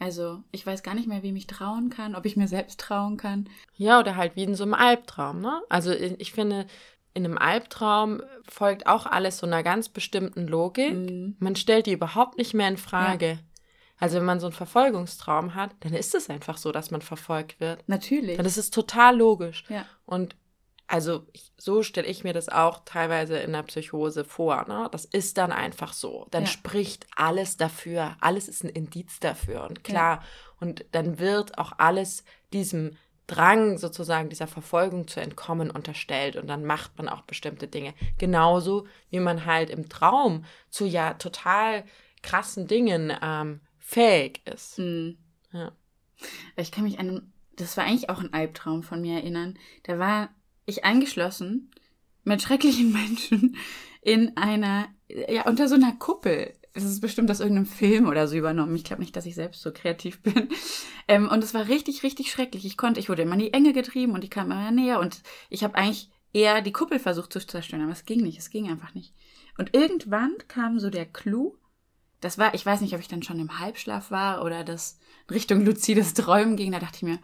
Also, ich weiß gar nicht mehr, wem ich trauen kann, ob ich mir selbst trauen kann. Ja, oder halt wie in so einem Albtraum, ne? Also, ich finde, in einem Albtraum folgt auch alles so einer ganz bestimmten Logik. Mhm. Man stellt die überhaupt nicht mehr in Frage. Ja. Also wenn man so einen Verfolgungstraum hat, dann ist es einfach so, dass man verfolgt wird. Natürlich. Dann ist es total logisch. Ja. Und also ich, so stelle ich mir das auch teilweise in der Psychose vor. Ne? Das ist dann einfach so. Dann ja. spricht alles dafür. Alles ist ein Indiz dafür. Und klar, ja. und dann wird auch alles diesem Drang sozusagen dieser Verfolgung zu entkommen unterstellt und dann macht man auch bestimmte Dinge. Genauso wie man halt im Traum zu ja total krassen Dingen ähm, fähig ist. Mhm. Ja. Ich kann mich an, das war eigentlich auch ein Albtraum von mir erinnern. Da war ich eingeschlossen mit schrecklichen [LAUGHS] Menschen in einer, ja, unter so einer Kuppel. Es ist bestimmt aus irgendeinem Film oder so übernommen. Ich glaube nicht, dass ich selbst so kreativ [LAUGHS] bin. Ähm, und es war richtig, richtig schrecklich. Ich konnte, ich wurde immer in die Enge getrieben und die kam immer näher und ich habe eigentlich eher die Kuppel versucht zu zerstören, aber es ging nicht, es ging einfach nicht. Und irgendwann kam so der Clou. Das war, ich weiß nicht, ob ich dann schon im Halbschlaf war oder das Richtung luzides Träumen ging. Da dachte ich mir,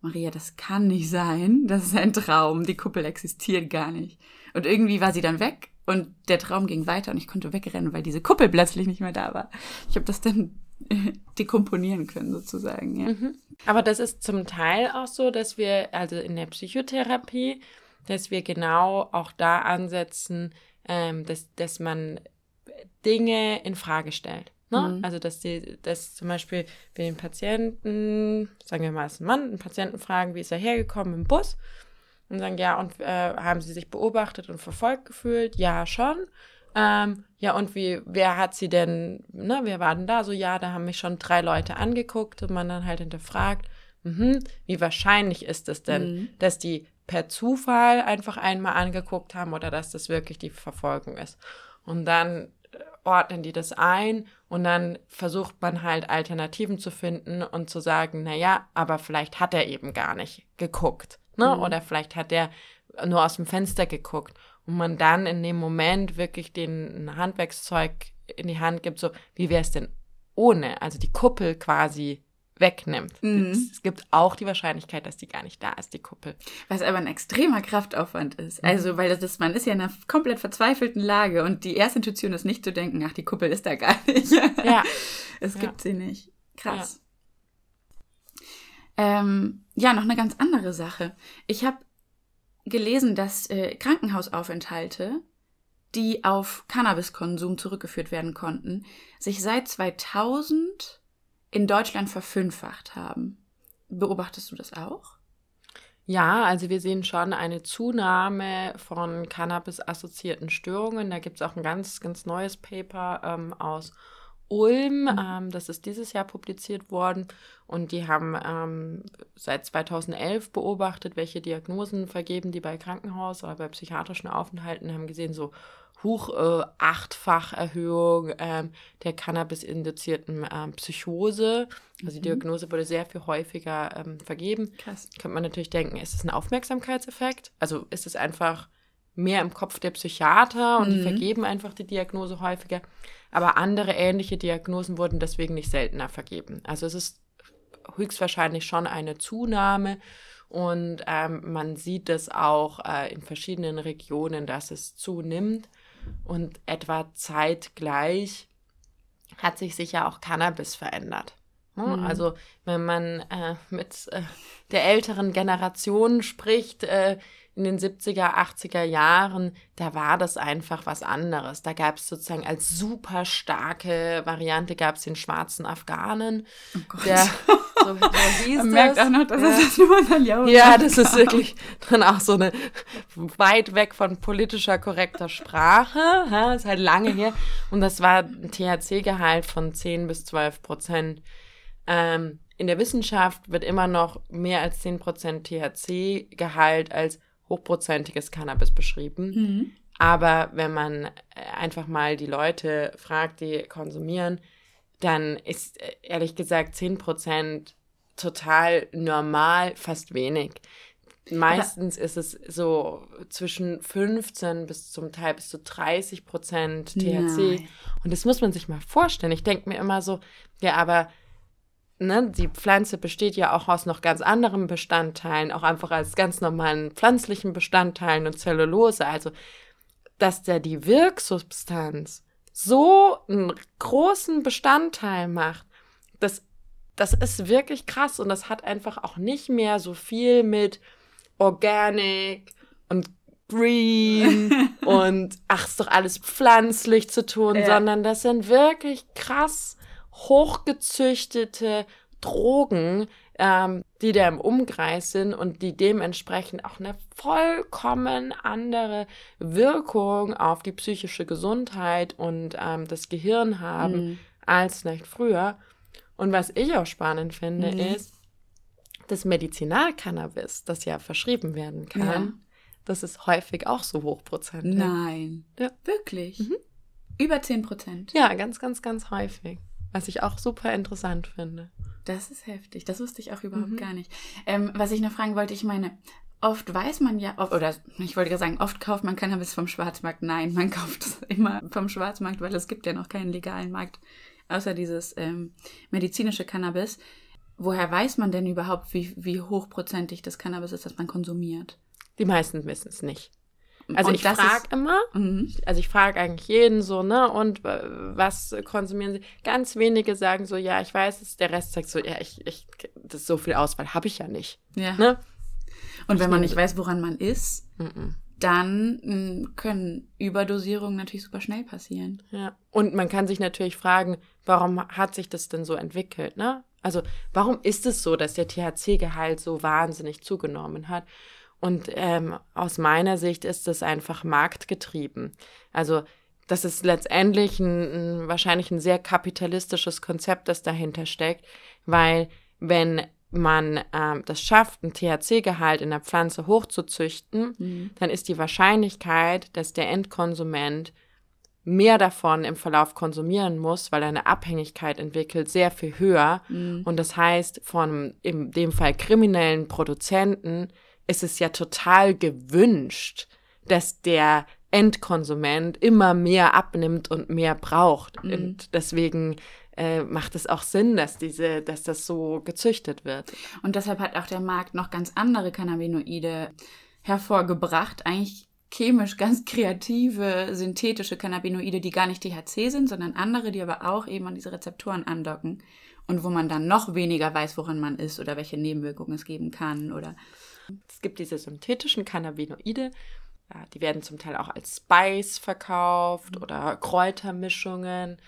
Maria, das kann nicht sein. Das ist ein Traum. Die Kuppel existiert gar nicht. Und irgendwie war sie dann weg und der Traum ging weiter und ich konnte wegrennen, weil diese Kuppel plötzlich nicht mehr da war. Ich habe das dann [LAUGHS] dekomponieren können sozusagen. Ja. Mhm. Aber das ist zum Teil auch so, dass wir, also in der Psychotherapie, dass wir genau auch da ansetzen, ähm, dass, dass man Dinge in Frage stellt. Ne? Mhm. Also, dass die, dass zum Beispiel wir den Patienten, sagen wir mal, es ist ein Mann, einen Patienten fragen, wie ist er hergekommen im Bus? Und sagen, ja, und äh, haben sie sich beobachtet und verfolgt gefühlt? Ja, schon. Ähm, ja, und wie, wer hat sie denn, ne, wer war denn da? So, ja, da haben mich schon drei Leute angeguckt und man dann halt hinterfragt, mh, wie wahrscheinlich ist es denn, mhm. dass die per Zufall einfach einmal angeguckt haben oder dass das wirklich die Verfolgung ist? Und dann ordnen die das ein und dann versucht man halt Alternativen zu finden und zu sagen, naja, aber vielleicht hat er eben gar nicht geguckt. Ne? Mhm. Oder vielleicht hat er nur aus dem Fenster geguckt. Und man dann in dem Moment wirklich den Handwerkszeug in die Hand gibt, so, wie wäre es denn ohne? Also die Kuppel quasi wegnimmt. Mhm. Es, gibt auch die Wahrscheinlichkeit, dass die gar nicht da ist, die Kuppel. Was aber ein extremer Kraftaufwand ist. Mhm. Also, weil das, man ist ja in einer komplett verzweifelten Lage und die erste Intuition ist nicht zu denken, ach, die Kuppel ist da gar [LAUGHS] nicht. Ja. es gibt ja. sie nicht. Krass. Ja. Ähm, ja, noch eine ganz andere Sache. Ich habe gelesen, dass äh, Krankenhausaufenthalte die auf Cannabiskonsum zurückgeführt werden konnten, sich seit 2000 in Deutschland verfünffacht haben. Beobachtest du das auch? Ja, also wir sehen schon eine Zunahme von Cannabis-assoziierten Störungen. Da gibt es auch ein ganz, ganz neues Paper ähm, aus Ulm. Mhm. Ähm, das ist dieses Jahr publiziert worden. Und die haben ähm, seit 2011 beobachtet, welche Diagnosen vergeben die bei Krankenhaus oder bei psychiatrischen Aufenthalten, haben gesehen, so hoch äh, achtfach Erhöhung ähm, der Cannabis-induzierten ähm, Psychose. Also die mhm. Diagnose wurde sehr viel häufiger ähm, vergeben. Krass. Könnte man natürlich denken, ist es ein Aufmerksamkeitseffekt? Also ist es einfach mehr im Kopf der Psychiater und mhm. die vergeben einfach die Diagnose häufiger. Aber andere ähnliche Diagnosen wurden deswegen nicht seltener vergeben. Also es ist höchstwahrscheinlich schon eine Zunahme. Und ähm, man sieht es auch äh, in verschiedenen Regionen, dass es zunimmt. Und etwa zeitgleich hat sich sicher auch Cannabis verändert. Ne? Mhm. Also wenn man äh, mit äh, der älteren Generation spricht, äh, in den 70er, 80er Jahren, da war das einfach was anderes. Da gab es sozusagen als super starke Variante gab es den schwarzen Afghanen. Oh Gott. Der, [LAUGHS] so, so Man merkt auch noch, dass ja. es das nur Saliau Ja, das ist wirklich dann auch so eine weit weg von politischer korrekter Sprache. Ja, ist halt lange her. Und das war ein THC-Gehalt von 10 bis 12 Prozent. Ähm, in der Wissenschaft wird immer noch mehr als 10 Prozent THC-Gehalt als hochprozentiges Cannabis beschrieben. Mhm. Aber wenn man äh, einfach mal die Leute fragt, die konsumieren, dann ist äh, ehrlich gesagt 10% total normal, fast wenig. Meistens Aber ist es so zwischen 15 bis zum Teil bis zu 30 Prozent THC. Nein. Und das muss man sich mal vorstellen. Ich denke mir immer so, ja, aber ne, die Pflanze besteht ja auch aus noch ganz anderen Bestandteilen, auch einfach als ganz normalen pflanzlichen Bestandteilen und Zellulose. Also, dass der die Wirksubstanz so einen großen Bestandteil macht, das, das ist wirklich krass und das hat einfach auch nicht mehr so viel mit Organic und Green [LAUGHS] und ach, ist doch alles pflanzlich zu tun, ja. sondern das sind wirklich krass hochgezüchtete Drogen, ähm, die da im Umkreis sind und die dementsprechend auch eine vollkommen andere Wirkung auf die psychische Gesundheit und ähm, das Gehirn haben mhm. als vielleicht früher. Und was ich auch spannend finde, mhm. ist, das Medizinalcannabis, das ja verschrieben werden kann, ja. das ist häufig auch so hochprozentig. Nein. Ja. Wirklich? Mhm. Über 10 Prozent. Ja, ganz, ganz, ganz häufig. Was ich auch super interessant finde. Das ist heftig. Das wusste ich auch überhaupt mhm. gar nicht. Ähm, was ich noch fragen wollte, ich meine, oft weiß man ja, oder ich wollte ja sagen, oft kauft man Cannabis vom Schwarzmarkt. Nein, man [LAUGHS] kauft es immer vom Schwarzmarkt, weil es gibt ja noch keinen legalen Markt, außer dieses ähm, medizinische Cannabis. Woher weiß man denn überhaupt, wie, wie hochprozentig das Cannabis ist, das man konsumiert? Die meisten wissen es nicht. Also und ich frage immer, mhm. also ich frage eigentlich jeden so, ne, und was konsumieren sie? Ganz wenige sagen so, ja, ich weiß es, der Rest sagt so, ja, ich, ich, das ist so viel Auswahl habe ich ja nicht. Ja. Ne? Und wenn man nicht weiß, woran man ist, mhm. dann hm, können Überdosierungen natürlich super schnell passieren. Ja. Und man kann sich natürlich fragen, warum hat sich das denn so entwickelt, ne? Also, warum ist es so, dass der THC-Gehalt so wahnsinnig zugenommen hat? Und ähm, aus meiner Sicht ist das einfach marktgetrieben. Also das ist letztendlich ein, ein, wahrscheinlich ein sehr kapitalistisches Konzept, das dahinter steckt, weil wenn man ähm, das schafft, einen THC-Gehalt in der Pflanze hochzuzüchten, mhm. dann ist die Wahrscheinlichkeit, dass der Endkonsument mehr davon im Verlauf konsumieren muss, weil er eine Abhängigkeit entwickelt, sehr viel höher. Mhm. Und das heißt, von in dem Fall kriminellen Produzenten ist es ja total gewünscht, dass der Endkonsument immer mehr abnimmt und mehr braucht. Mhm. Und deswegen äh, macht es auch Sinn, dass diese, dass das so gezüchtet wird. Und deshalb hat auch der Markt noch ganz andere Cannabinoide hervorgebracht, eigentlich chemisch [LAUGHS] ganz kreative, synthetische Cannabinoide, die gar nicht THC sind, sondern andere, die aber auch eben an diese Rezeptoren andocken und wo man dann noch weniger weiß, woran man ist oder welche Nebenwirkungen es geben kann oder es gibt diese synthetischen Cannabinoide, die werden zum Teil auch als Spice verkauft oder Kräutermischungen.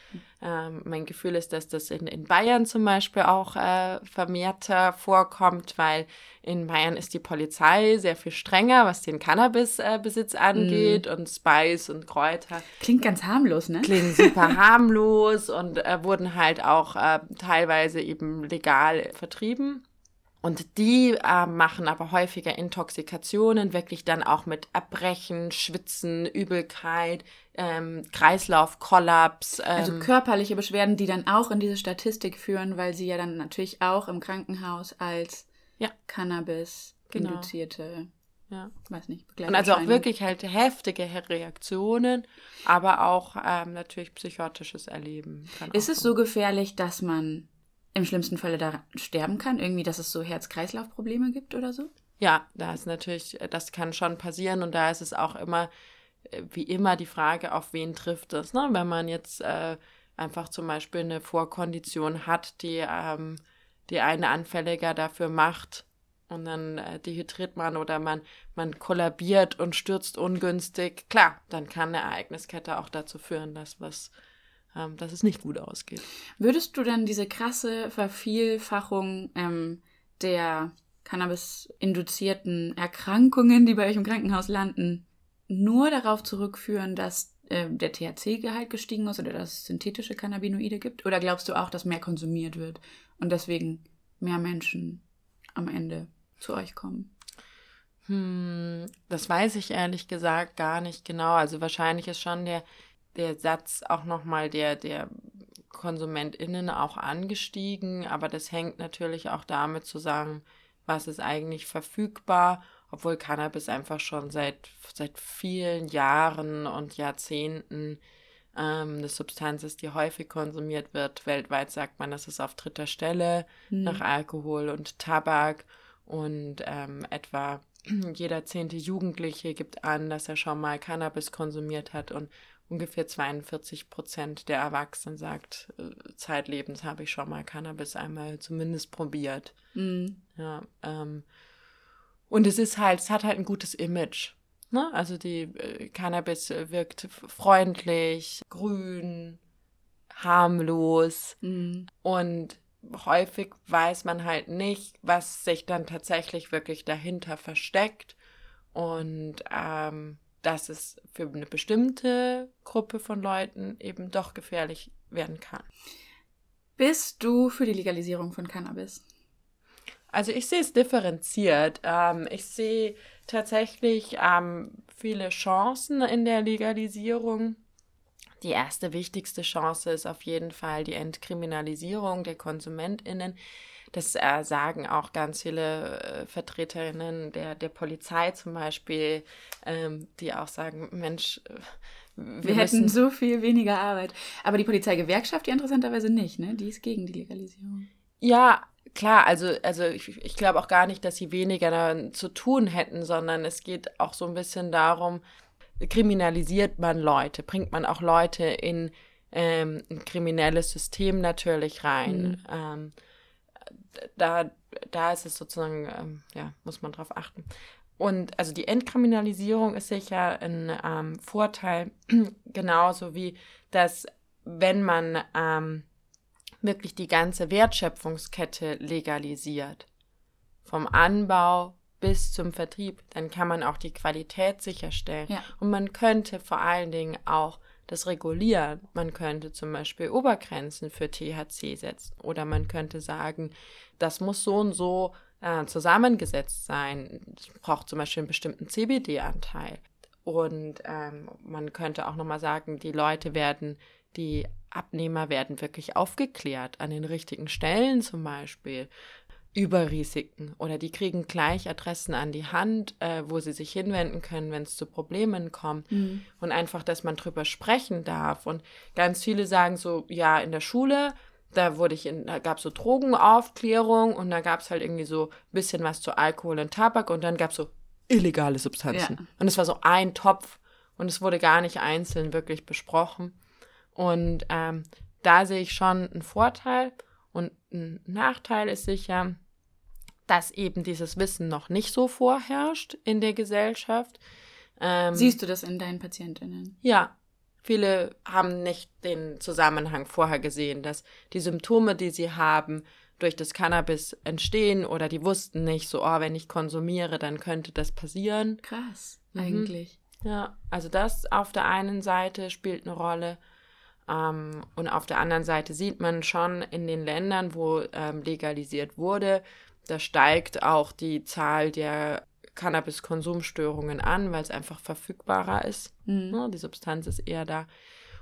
Ähm, mein Gefühl ist, dass das in, in Bayern zum Beispiel auch äh, vermehrter vorkommt, weil in Bayern ist die Polizei sehr viel strenger, was den Cannabisbesitz äh, angeht mm. und Spice und Kräuter. Klingt ganz harmlos, ne? Klingt super [LAUGHS] harmlos und äh, wurden halt auch äh, teilweise eben legal vertrieben. Und die äh, machen aber häufiger Intoxikationen, wirklich dann auch mit Erbrechen, Schwitzen, Übelkeit, ähm, Kreislaufkollaps. Ähm. Also körperliche Beschwerden, die dann auch in diese Statistik führen, weil sie ja dann natürlich auch im Krankenhaus als ja. Cannabis genau. ja. weiß nicht, Und also auch wirklich halt heftige Reaktionen, aber auch ähm, natürlich psychotisches Erleben. Ist es so gefährlich, dass man im schlimmsten Falle da sterben kann? Irgendwie, dass es so Herz-Kreislauf-Probleme gibt oder so? Ja, da ist natürlich, das kann schon passieren und da ist es auch immer, äh, wie immer, die Frage, auf wen trifft es. Ne? Wenn man jetzt äh, einfach zum Beispiel eine Vorkondition hat, die, ähm, die eine anfälliger dafür macht und dann äh, dehydriert man oder man, man kollabiert und stürzt ungünstig, klar, dann kann eine Ereigniskette auch dazu führen, dass was ähm, dass es nicht gut ausgeht. Würdest du dann diese krasse Vervielfachung ähm, der Cannabis-induzierten Erkrankungen, die bei euch im Krankenhaus landen, nur darauf zurückführen, dass äh, der THC-Gehalt gestiegen ist oder dass es synthetische Cannabinoide gibt? Oder glaubst du auch, dass mehr konsumiert wird und deswegen mehr Menschen am Ende zu euch kommen? Hm, das weiß ich ehrlich gesagt gar nicht genau. Also wahrscheinlich ist schon der der Satz auch nochmal der, der KonsumentInnen auch angestiegen, aber das hängt natürlich auch damit zusammen, was ist eigentlich verfügbar, obwohl Cannabis einfach schon seit, seit vielen Jahren und Jahrzehnten ähm, eine Substanz ist, die häufig konsumiert wird. Weltweit sagt man, das ist auf dritter Stelle mhm. nach Alkohol und Tabak und ähm, etwa [CLEARS THROAT] jeder zehnte Jugendliche gibt an, dass er schon mal Cannabis konsumiert hat und ungefähr 42 Prozent der Erwachsenen sagt, äh, zeitlebens habe ich schon mal Cannabis einmal zumindest probiert. Mhm. Ja, ähm, und es ist halt, es hat halt ein gutes Image. Ne? Also die äh, Cannabis wirkt freundlich, grün, harmlos mhm. und häufig weiß man halt nicht, was sich dann tatsächlich wirklich dahinter versteckt. Und ähm, dass es für eine bestimmte Gruppe von Leuten eben doch gefährlich werden kann. Bist du für die Legalisierung von Cannabis? Also ich sehe es differenziert. Ähm, ich sehe tatsächlich ähm, viele Chancen in der Legalisierung. Die erste wichtigste Chance ist auf jeden Fall die Entkriminalisierung der KonsumentInnen. Das äh, sagen auch ganz viele äh, Vertreterinnen der, der Polizei zum Beispiel, ähm, die auch sagen, Mensch, äh, wir, wir hätten so viel weniger Arbeit. Aber die Polizeigewerkschaft, die interessanterweise nicht, ne? Die ist gegen die Legalisierung. Ja, klar, also, also ich, ich glaube auch gar nicht, dass sie weniger zu tun hätten, sondern es geht auch so ein bisschen darum, kriminalisiert man Leute, bringt man auch Leute in ähm, ein kriminelles System natürlich rein. Mhm. Ähm, da, da ist es sozusagen, ähm, ja, muss man drauf achten. Und also die Entkriminalisierung ist sicher ein ähm, Vorteil, [CLEARS THROAT] genauso wie dass, wenn man ähm, wirklich die ganze Wertschöpfungskette legalisiert, vom Anbau bis zum Vertrieb, dann kann man auch die Qualität sicherstellen. Ja. Und man könnte vor allen Dingen auch das regulieren. Man könnte zum Beispiel Obergrenzen für THC setzen oder man könnte sagen, das muss so und so äh, zusammengesetzt sein. Es braucht zum Beispiel einen bestimmten CBD-Anteil. Und ähm, man könnte auch nochmal sagen, die Leute werden, die Abnehmer werden wirklich aufgeklärt an den richtigen Stellen zum Beispiel über Risiken oder die kriegen gleich Adressen an die Hand, äh, wo sie sich hinwenden können, wenn es zu Problemen kommt mhm. und einfach, dass man drüber sprechen darf und ganz viele sagen so, ja, in der Schule, da wurde ich in, da gab es so Drogenaufklärung und da gab es halt irgendwie so ein bisschen was zu Alkohol und Tabak und dann gab es so illegale Substanzen ja. und es war so ein Topf und es wurde gar nicht einzeln wirklich besprochen und ähm, da sehe ich schon einen Vorteil und ein Nachteil ist sicher, dass eben dieses Wissen noch nicht so vorherrscht in der Gesellschaft. Ähm, Siehst du das in deinen Patientinnen? Ja. Viele haben nicht den Zusammenhang vorher gesehen, dass die Symptome, die sie haben, durch das Cannabis entstehen oder die wussten nicht so, oh, wenn ich konsumiere, dann könnte das passieren. Krass, mhm. eigentlich. Ja, also das auf der einen Seite spielt eine Rolle. Ähm, und auf der anderen Seite sieht man schon in den Ländern, wo ähm, legalisiert wurde, da steigt auch die Zahl der Cannabis-Konsumstörungen an, weil es einfach verfügbarer ist. Mhm. Ne? Die Substanz ist eher da.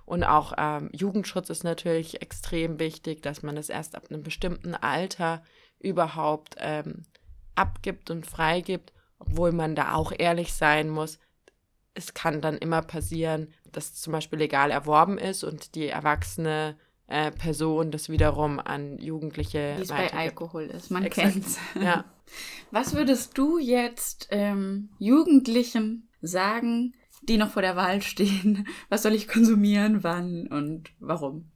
Und auch ähm, Jugendschutz ist natürlich extrem wichtig, dass man das erst ab einem bestimmten Alter überhaupt ähm, abgibt und freigibt, obwohl man da auch ehrlich sein muss. Es kann dann immer passieren, dass zum Beispiel legal erworben ist und die erwachsene äh, Person das wiederum an Jugendliche. Wie es bei Alkohol ist, man kennt es. Ja. [LAUGHS] Was würdest du jetzt ähm, Jugendlichen sagen, die noch vor der Wahl stehen? [LAUGHS] Was soll ich konsumieren, wann und warum?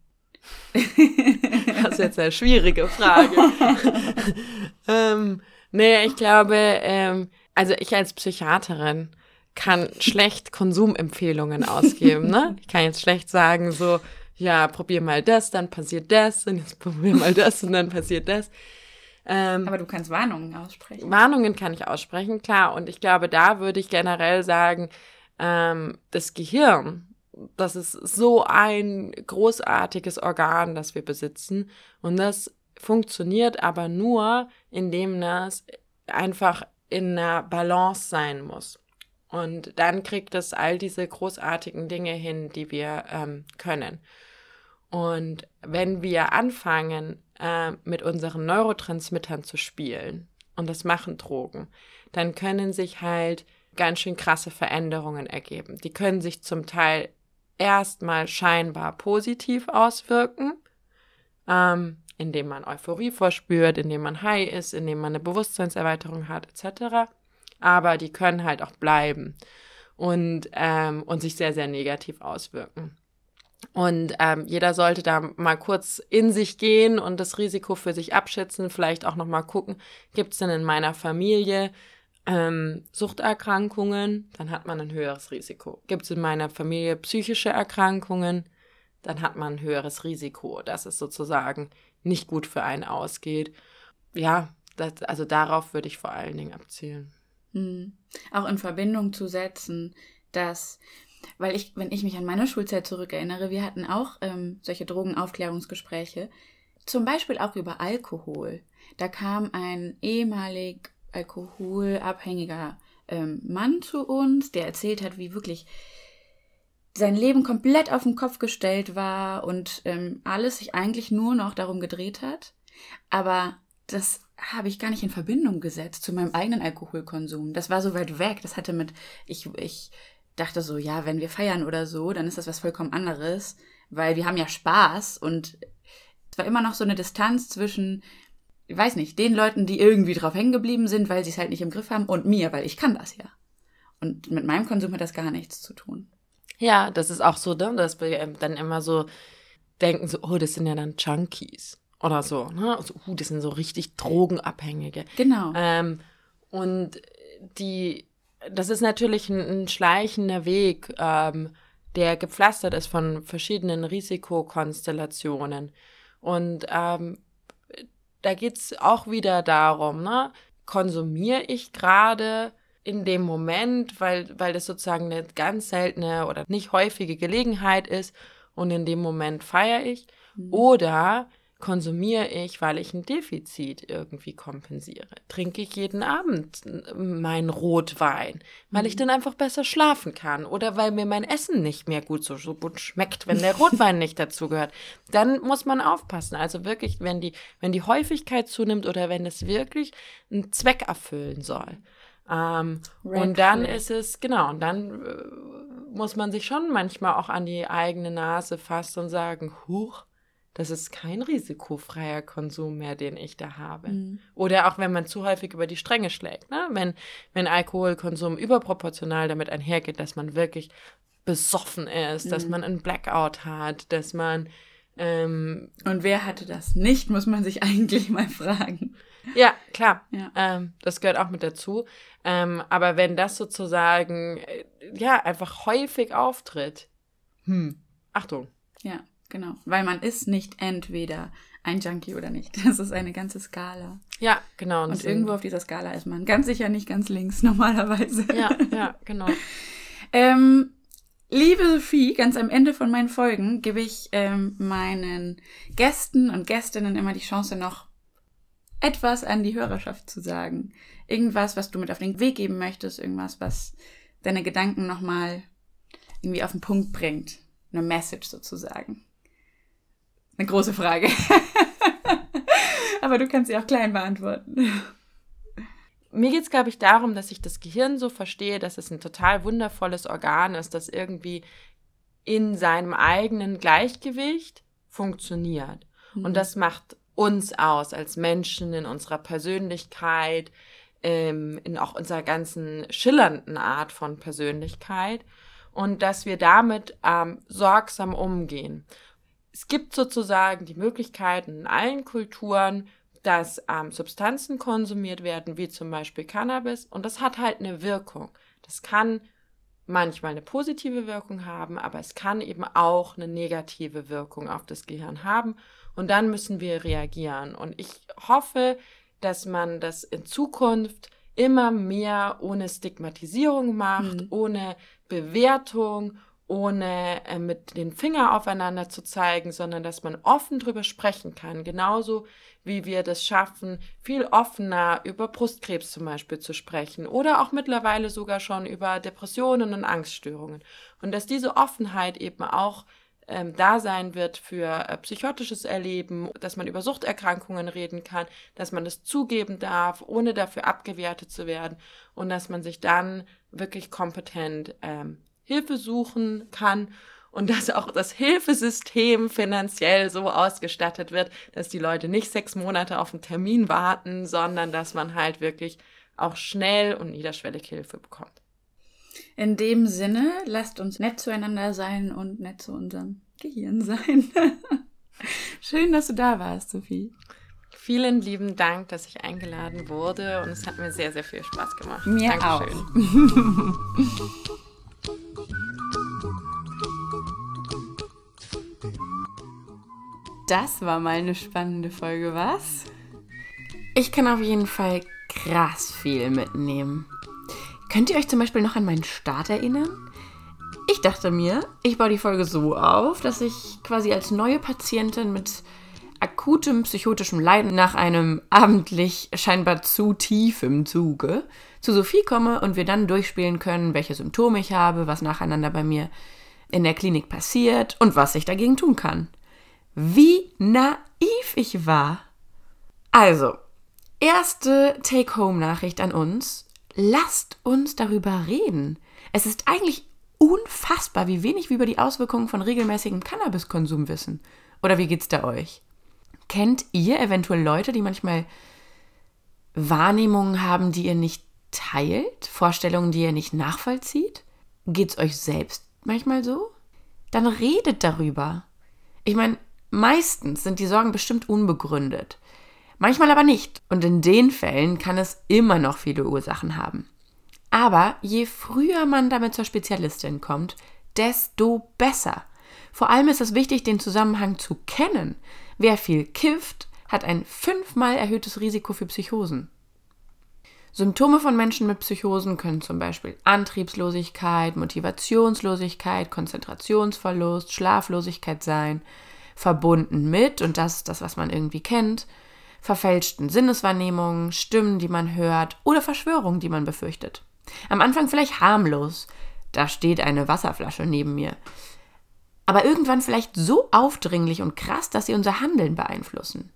das ist jetzt eine schwierige Frage. [LAUGHS] ähm, nee, ich glaube, ähm, also ich als Psychiaterin kann schlecht Konsumempfehlungen ausgeben. Ne? Ich kann jetzt schlecht sagen, so, ja, probier mal das, dann passiert das und jetzt probier mal das und dann passiert das. Ähm, Aber du kannst Warnungen aussprechen. Warnungen kann ich aussprechen, klar. Und ich glaube, da würde ich generell sagen, ähm, das Gehirn, das ist so ein großartiges Organ, das wir besitzen. Und das funktioniert aber nur, indem das einfach in einer Balance sein muss. Und dann kriegt es all diese großartigen Dinge hin, die wir ähm, können. Und wenn wir anfangen, äh, mit unseren Neurotransmittern zu spielen, und das machen Drogen, dann können sich halt ganz schön krasse Veränderungen ergeben. Die können sich zum Teil erstmal scheinbar positiv auswirken, ähm, indem man Euphorie verspürt, indem man high ist, indem man eine Bewusstseinserweiterung hat, etc. Aber die können halt auch bleiben und, ähm, und sich sehr, sehr negativ auswirken. Und ähm, jeder sollte da mal kurz in sich gehen und das Risiko für sich abschätzen, vielleicht auch noch mal gucken, gibt es denn in meiner Familie ähm, Suchterkrankungen, dann hat man ein höheres Risiko. Gibt es in meiner Familie psychische Erkrankungen, dann hat man ein höheres Risiko, dass es sozusagen nicht gut für einen ausgeht. Ja, das, also darauf würde ich vor allen Dingen abzielen. Mhm. Auch in Verbindung zu setzen, dass weil ich, wenn ich mich an meine Schulzeit zurückerinnere, wir hatten auch ähm, solche Drogenaufklärungsgespräche, zum Beispiel auch über Alkohol. Da kam ein ehemalig alkoholabhängiger ähm, Mann zu uns, der erzählt hat, wie wirklich sein Leben komplett auf den Kopf gestellt war und ähm, alles sich eigentlich nur noch darum gedreht hat. Aber das habe ich gar nicht in Verbindung gesetzt zu meinem eigenen Alkoholkonsum. Das war so weit weg. Das hatte mit, ich, ich dachte so, ja, wenn wir feiern oder so, dann ist das was vollkommen anderes, weil wir haben ja Spaß und es war immer noch so eine Distanz zwischen, ich weiß nicht, den Leuten, die irgendwie drauf hängen geblieben sind, weil sie es halt nicht im Griff haben und mir, weil ich kann das ja. Und mit meinem Konsum hat das gar nichts zu tun. Ja, das ist auch so, ne, dass wir dann immer so denken, so, oh, das sind ja dann Junkies oder so, ne? Also, uh, das sind so richtig Drogenabhängige. Genau. Ähm, und die das ist natürlich ein, ein schleichender Weg, ähm, der gepflastert ist von verschiedenen Risikokonstellationen. Und ähm, da geht es auch wieder darum, ne? konsumiere ich gerade in dem Moment, weil, weil das sozusagen eine ganz seltene oder nicht häufige Gelegenheit ist und in dem Moment feiere ich. Mhm. Oder konsumiere ich, weil ich ein Defizit irgendwie kompensiere? Trinke ich jeden Abend meinen Rotwein, weil mhm. ich dann einfach besser schlafen kann oder weil mir mein Essen nicht mehr gut so, so gut schmeckt, wenn der Rotwein nicht dazugehört? Dann muss man aufpassen. Also wirklich, wenn die, wenn die Häufigkeit zunimmt oder wenn es wirklich einen Zweck erfüllen soll. Ähm, und dann ist es, genau, und dann äh, muss man sich schon manchmal auch an die eigene Nase fassen und sagen, huch, das ist kein risikofreier Konsum mehr, den ich da habe. Mhm. Oder auch wenn man zu häufig über die Stränge schlägt, ne? wenn, wenn Alkoholkonsum überproportional damit einhergeht, dass man wirklich besoffen ist, mhm. dass man einen Blackout hat, dass man ähm, und wer hatte das nicht, muss man sich [LAUGHS] eigentlich mal fragen. Ja, klar. Ja. Ähm, das gehört auch mit dazu. Ähm, aber wenn das sozusagen, äh, ja, einfach häufig auftritt, hm, Achtung. Ja. Genau, weil man ist nicht entweder ein Junkie oder nicht. [LAUGHS] Das ist eine ganze Skala. Ja, genau. Und, irgendwo auf dieser Skala ist man ganz sicher nicht ganz links [LAUGHS] normalerweise. Ja, ja, genau. [LAUGHS] ähm, liebe Sophie, ganz am Ende von meinen Folgen gebe ich ähm, meinen Gästen und Gästinnen immer die Chance, noch etwas an die Hörerschaft zu sagen. Irgendwas, was du mit auf den Weg geben möchtest, irgendwas, was deine Gedanken nochmal irgendwie auf den Punkt bringt. Eine Message sozusagen. Eine große Frage. [LAUGHS] Aber du kannst sie auch klein beantworten. Mir geht es, glaube ich, darum, dass ich das Gehirn so verstehe, dass es ein total wundervolles Organ ist, das irgendwie in seinem eigenen Gleichgewicht funktioniert. Mhm. Und das macht uns aus als Menschen in unserer Persönlichkeit, ähm, in auch unserer ganzen schillernden Art von Persönlichkeit und dass wir damit ähm, sorgsam umgehen es gibt sozusagen die Möglichkeiten in allen Kulturen, dass ähm, Substanzen konsumiert werden, wie zum Beispiel Cannabis, und das hat halt eine Wirkung. Das kann manchmal eine positive Wirkung haben, aber es kann eben auch eine negative Wirkung auf das Gehirn haben. Und dann müssen wir reagieren. Und ich hoffe, dass man das in Zukunft immer mehr ohne Stigmatisierung macht, mhm. ohne Bewertung, ohne äh, mit den Finger aufeinander zu zeigen, sondern dass man offen drüber sprechen kann. Genauso wie wir das schaffen, viel offener über Brustkrebs zum Beispiel zu sprechen oder auch mittlerweile sogar schon über Depressionen und Angststörungen. Und dass diese Offenheit eben auch ähm, da sein wird für äh, psychotisches Erleben, dass man über Suchterkrankungen reden kann, dass man das zugeben darf, ohne dafür abgewertet zu werden und dass man sich dann wirklich kompetent ähm, Hilfe suchen kann und [LAUGHS] dass auch das Hilfesystem finanziell so ausgestattet wird, dass die Leute nicht sechs Monate auf einen Termin warten, sondern dass man halt wirklich auch schnell und niederschwellig Hilfe bekommt. In dem Sinne, lasst uns nett zueinander sein und nett zu unserem Gehirn sein. [LAUGHS] Schön, dass du da warst, Sophie. Vielen lieben Dank, dass ich eingeladen wurde und es hat mir sehr, sehr viel Spaß gemacht. Mir Dankeschön. auch. [LAUGHS] Das war mal eine spannende Folge, was? Ich kann auf jeden Fall krass viel mitnehmen. Könnt ihr euch zum Beispiel noch an meinen Start erinnern? Ich dachte mir, ich baue die Folge so auf, dass ich quasi als neue Patientin mit akutem psychotischem Leiden nach einem abendlich scheinbar zu tiefem Zuge zu Sophie komme und wir dann durchspielen können, welche Symptome ich habe, was nacheinander bei mir in der Klinik passiert und was ich dagegen tun kann. Wie naiv ich war. Also, erste Take-Home-Nachricht an uns. Lasst uns darüber reden. Es ist eigentlich unfassbar, wie wenig wir über die Auswirkungen von regelmäßigem Cannabiskonsum wissen. Oder wie geht's da euch? Kennt ihr eventuell Leute, die manchmal Wahrnehmungen haben, die ihr nicht teilt? Vorstellungen, die ihr nicht nachvollzieht? Geht's euch selbst manchmal so? Dann redet darüber. Ich meine, Meistens sind die Sorgen bestimmt unbegründet, manchmal aber nicht. Und in den Fällen kann es immer noch viele Ursachen haben. Aber je früher man damit zur Spezialistin kommt, desto besser. Vor allem ist es wichtig, den Zusammenhang zu kennen. Wer viel kifft, hat ein fünfmal erhöhtes Risiko für Psychosen. Symptome von Menschen mit Psychosen können zum Beispiel Antriebslosigkeit, Motivationslosigkeit, Konzentrationsverlust, Schlaflosigkeit sein verbunden mit, und das ist das, was man irgendwie kennt, verfälschten Sinneswahrnehmungen, Stimmen, die man hört oder Verschwörungen, die man befürchtet. Am Anfang vielleicht harmlos, da steht eine Wasserflasche neben mir. Aber irgendwann vielleicht so aufdringlich und krass, dass sie unser Handeln beeinflussen.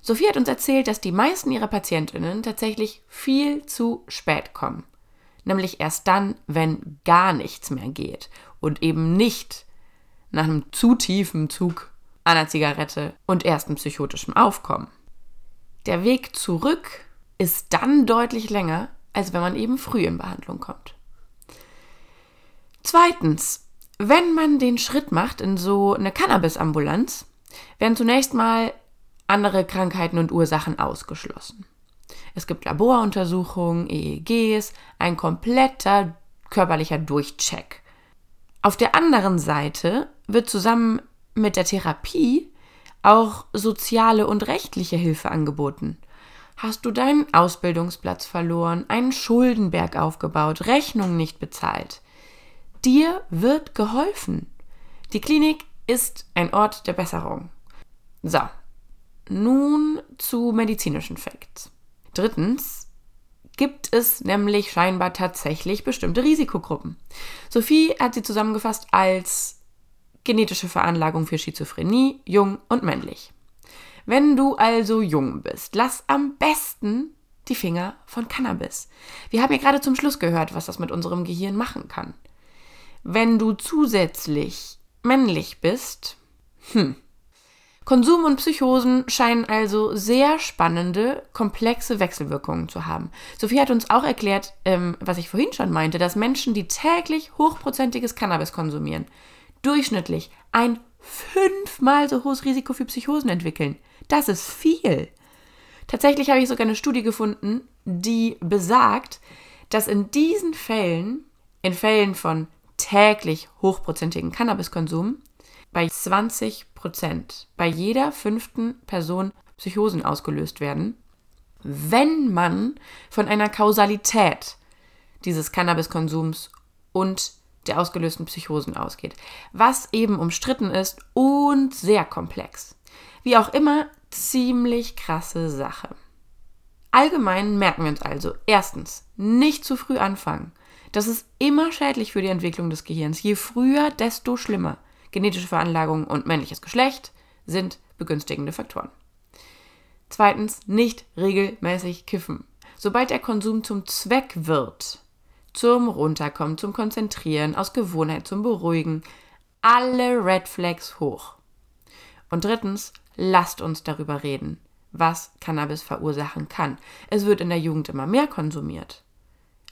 Sophie hat uns erzählt, dass die meisten ihrer Patientinnen tatsächlich viel zu spät kommen. Nämlich erst dann, wenn gar nichts mehr geht und eben nicht nach einem zu tiefen Zug einer Zigarette und erstem psychotischem Aufkommen. Der Weg zurück ist dann deutlich länger, als wenn man eben früh in Behandlung kommt. Zweitens, wenn man den Schritt macht in so eine Cannabis-Ambulanz, werden zunächst mal andere Krankheiten und Ursachen ausgeschlossen. Es gibt Laboruntersuchungen, EEGs, ein kompletter körperlicher Durchcheck. Auf der anderen Seite wird zusammen mit der Therapie auch soziale und rechtliche Hilfe angeboten. Hast du deinen Ausbildungsplatz verloren, einen Schuldenberg aufgebaut, Rechnung nicht bezahlt? Dir wird geholfen. Die Klinik ist ein Ort der Besserung. So, nun zu medizinischen Facts. Drittens gibt es nämlich scheinbar tatsächlich bestimmte Risikogruppen. Sophie hat sie zusammengefasst als genetische Veranlagung für Schizophrenie, jung und männlich. Wenn du also jung bist, lass am besten die Finger von Cannabis. Wir haben ja gerade zum Schluss gehört, was das mit unserem Gehirn machen kann. Wenn du zusätzlich männlich bist, hm. Konsum und Psychosen scheinen also sehr spannende, komplexe Wechselwirkungen zu haben. Sophie hat uns auch erklärt, ähm, was ich vorhin schon meinte, dass Menschen, die täglich hochprozentiges Cannabis konsumieren, durchschnittlich ein fünfmal so hohes Risiko für Psychosen entwickeln. Das ist viel. Tatsächlich habe ich sogar eine Studie gefunden, die besagt, dass in diesen Fällen, in Fällen von täglich hochprozentigen Cannabiskonsum, bei 20 Prozent, bei jeder fünften Person Psychosen ausgelöst werden, wenn man von einer Kausalität dieses Cannabiskonsums und der ausgelösten Psychosen ausgeht, was eben umstritten ist und sehr komplex. Wie auch immer, ziemlich krasse Sache. Allgemein merken wir uns also, erstens, nicht zu früh anfangen. Das ist immer schädlich für die Entwicklung des Gehirns. Je früher, desto schlimmer. genetische Veranlagung und männliches Geschlecht sind begünstigende Faktoren. Zweitens, nicht regelmäßig kiffen. Sobald der Konsum zum Zweck wird, zum Runterkommen, zum Konzentrieren, aus Gewohnheit, zum Beruhigen, alle Red Flags hoch. Und drittens, lasst uns darüber reden, was Cannabis verursachen kann. Es wird in der Jugend immer mehr konsumiert.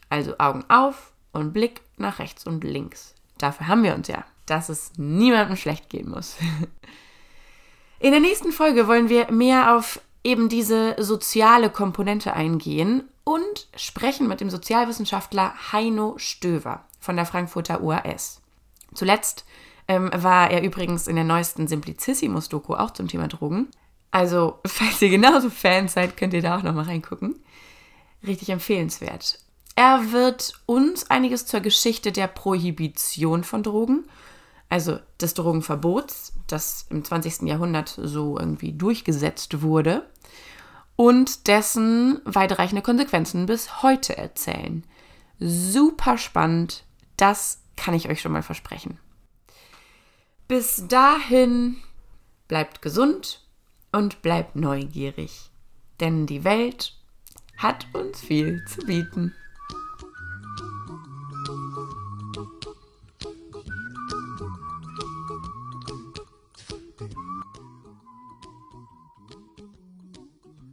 Also Augen auf und Blick nach rechts und links. Dafür haben wir uns ja, dass es niemandem schlecht gehen muss. [LAUGHS] In der nächsten Folge wollen wir mehr auf eben diese soziale Komponente eingehen und sprechen mit dem Sozialwissenschaftler Heino Stöver von der Frankfurter UAS. Zuletzt ähm, war er übrigens in der neuesten Simplicissimus-Doku auch zum Thema Drogen. Also, [LAUGHS] falls ihr genauso Fans seid, könnt ihr da auch nochmal reingucken. Richtig empfehlenswert. Er wird uns einiges zur Geschichte der Prohibition von Drogen also des Drogenverbots, das im 20. Jahrhundert so irgendwie durchgesetzt wurde, und dessen weitreichende Konsequenzen bis heute erzählen. Super spannend, das kann ich euch schon mal versprechen. Bis dahin bleibt gesund und bleibt neugierig, denn die Welt hat uns viel zu bieten.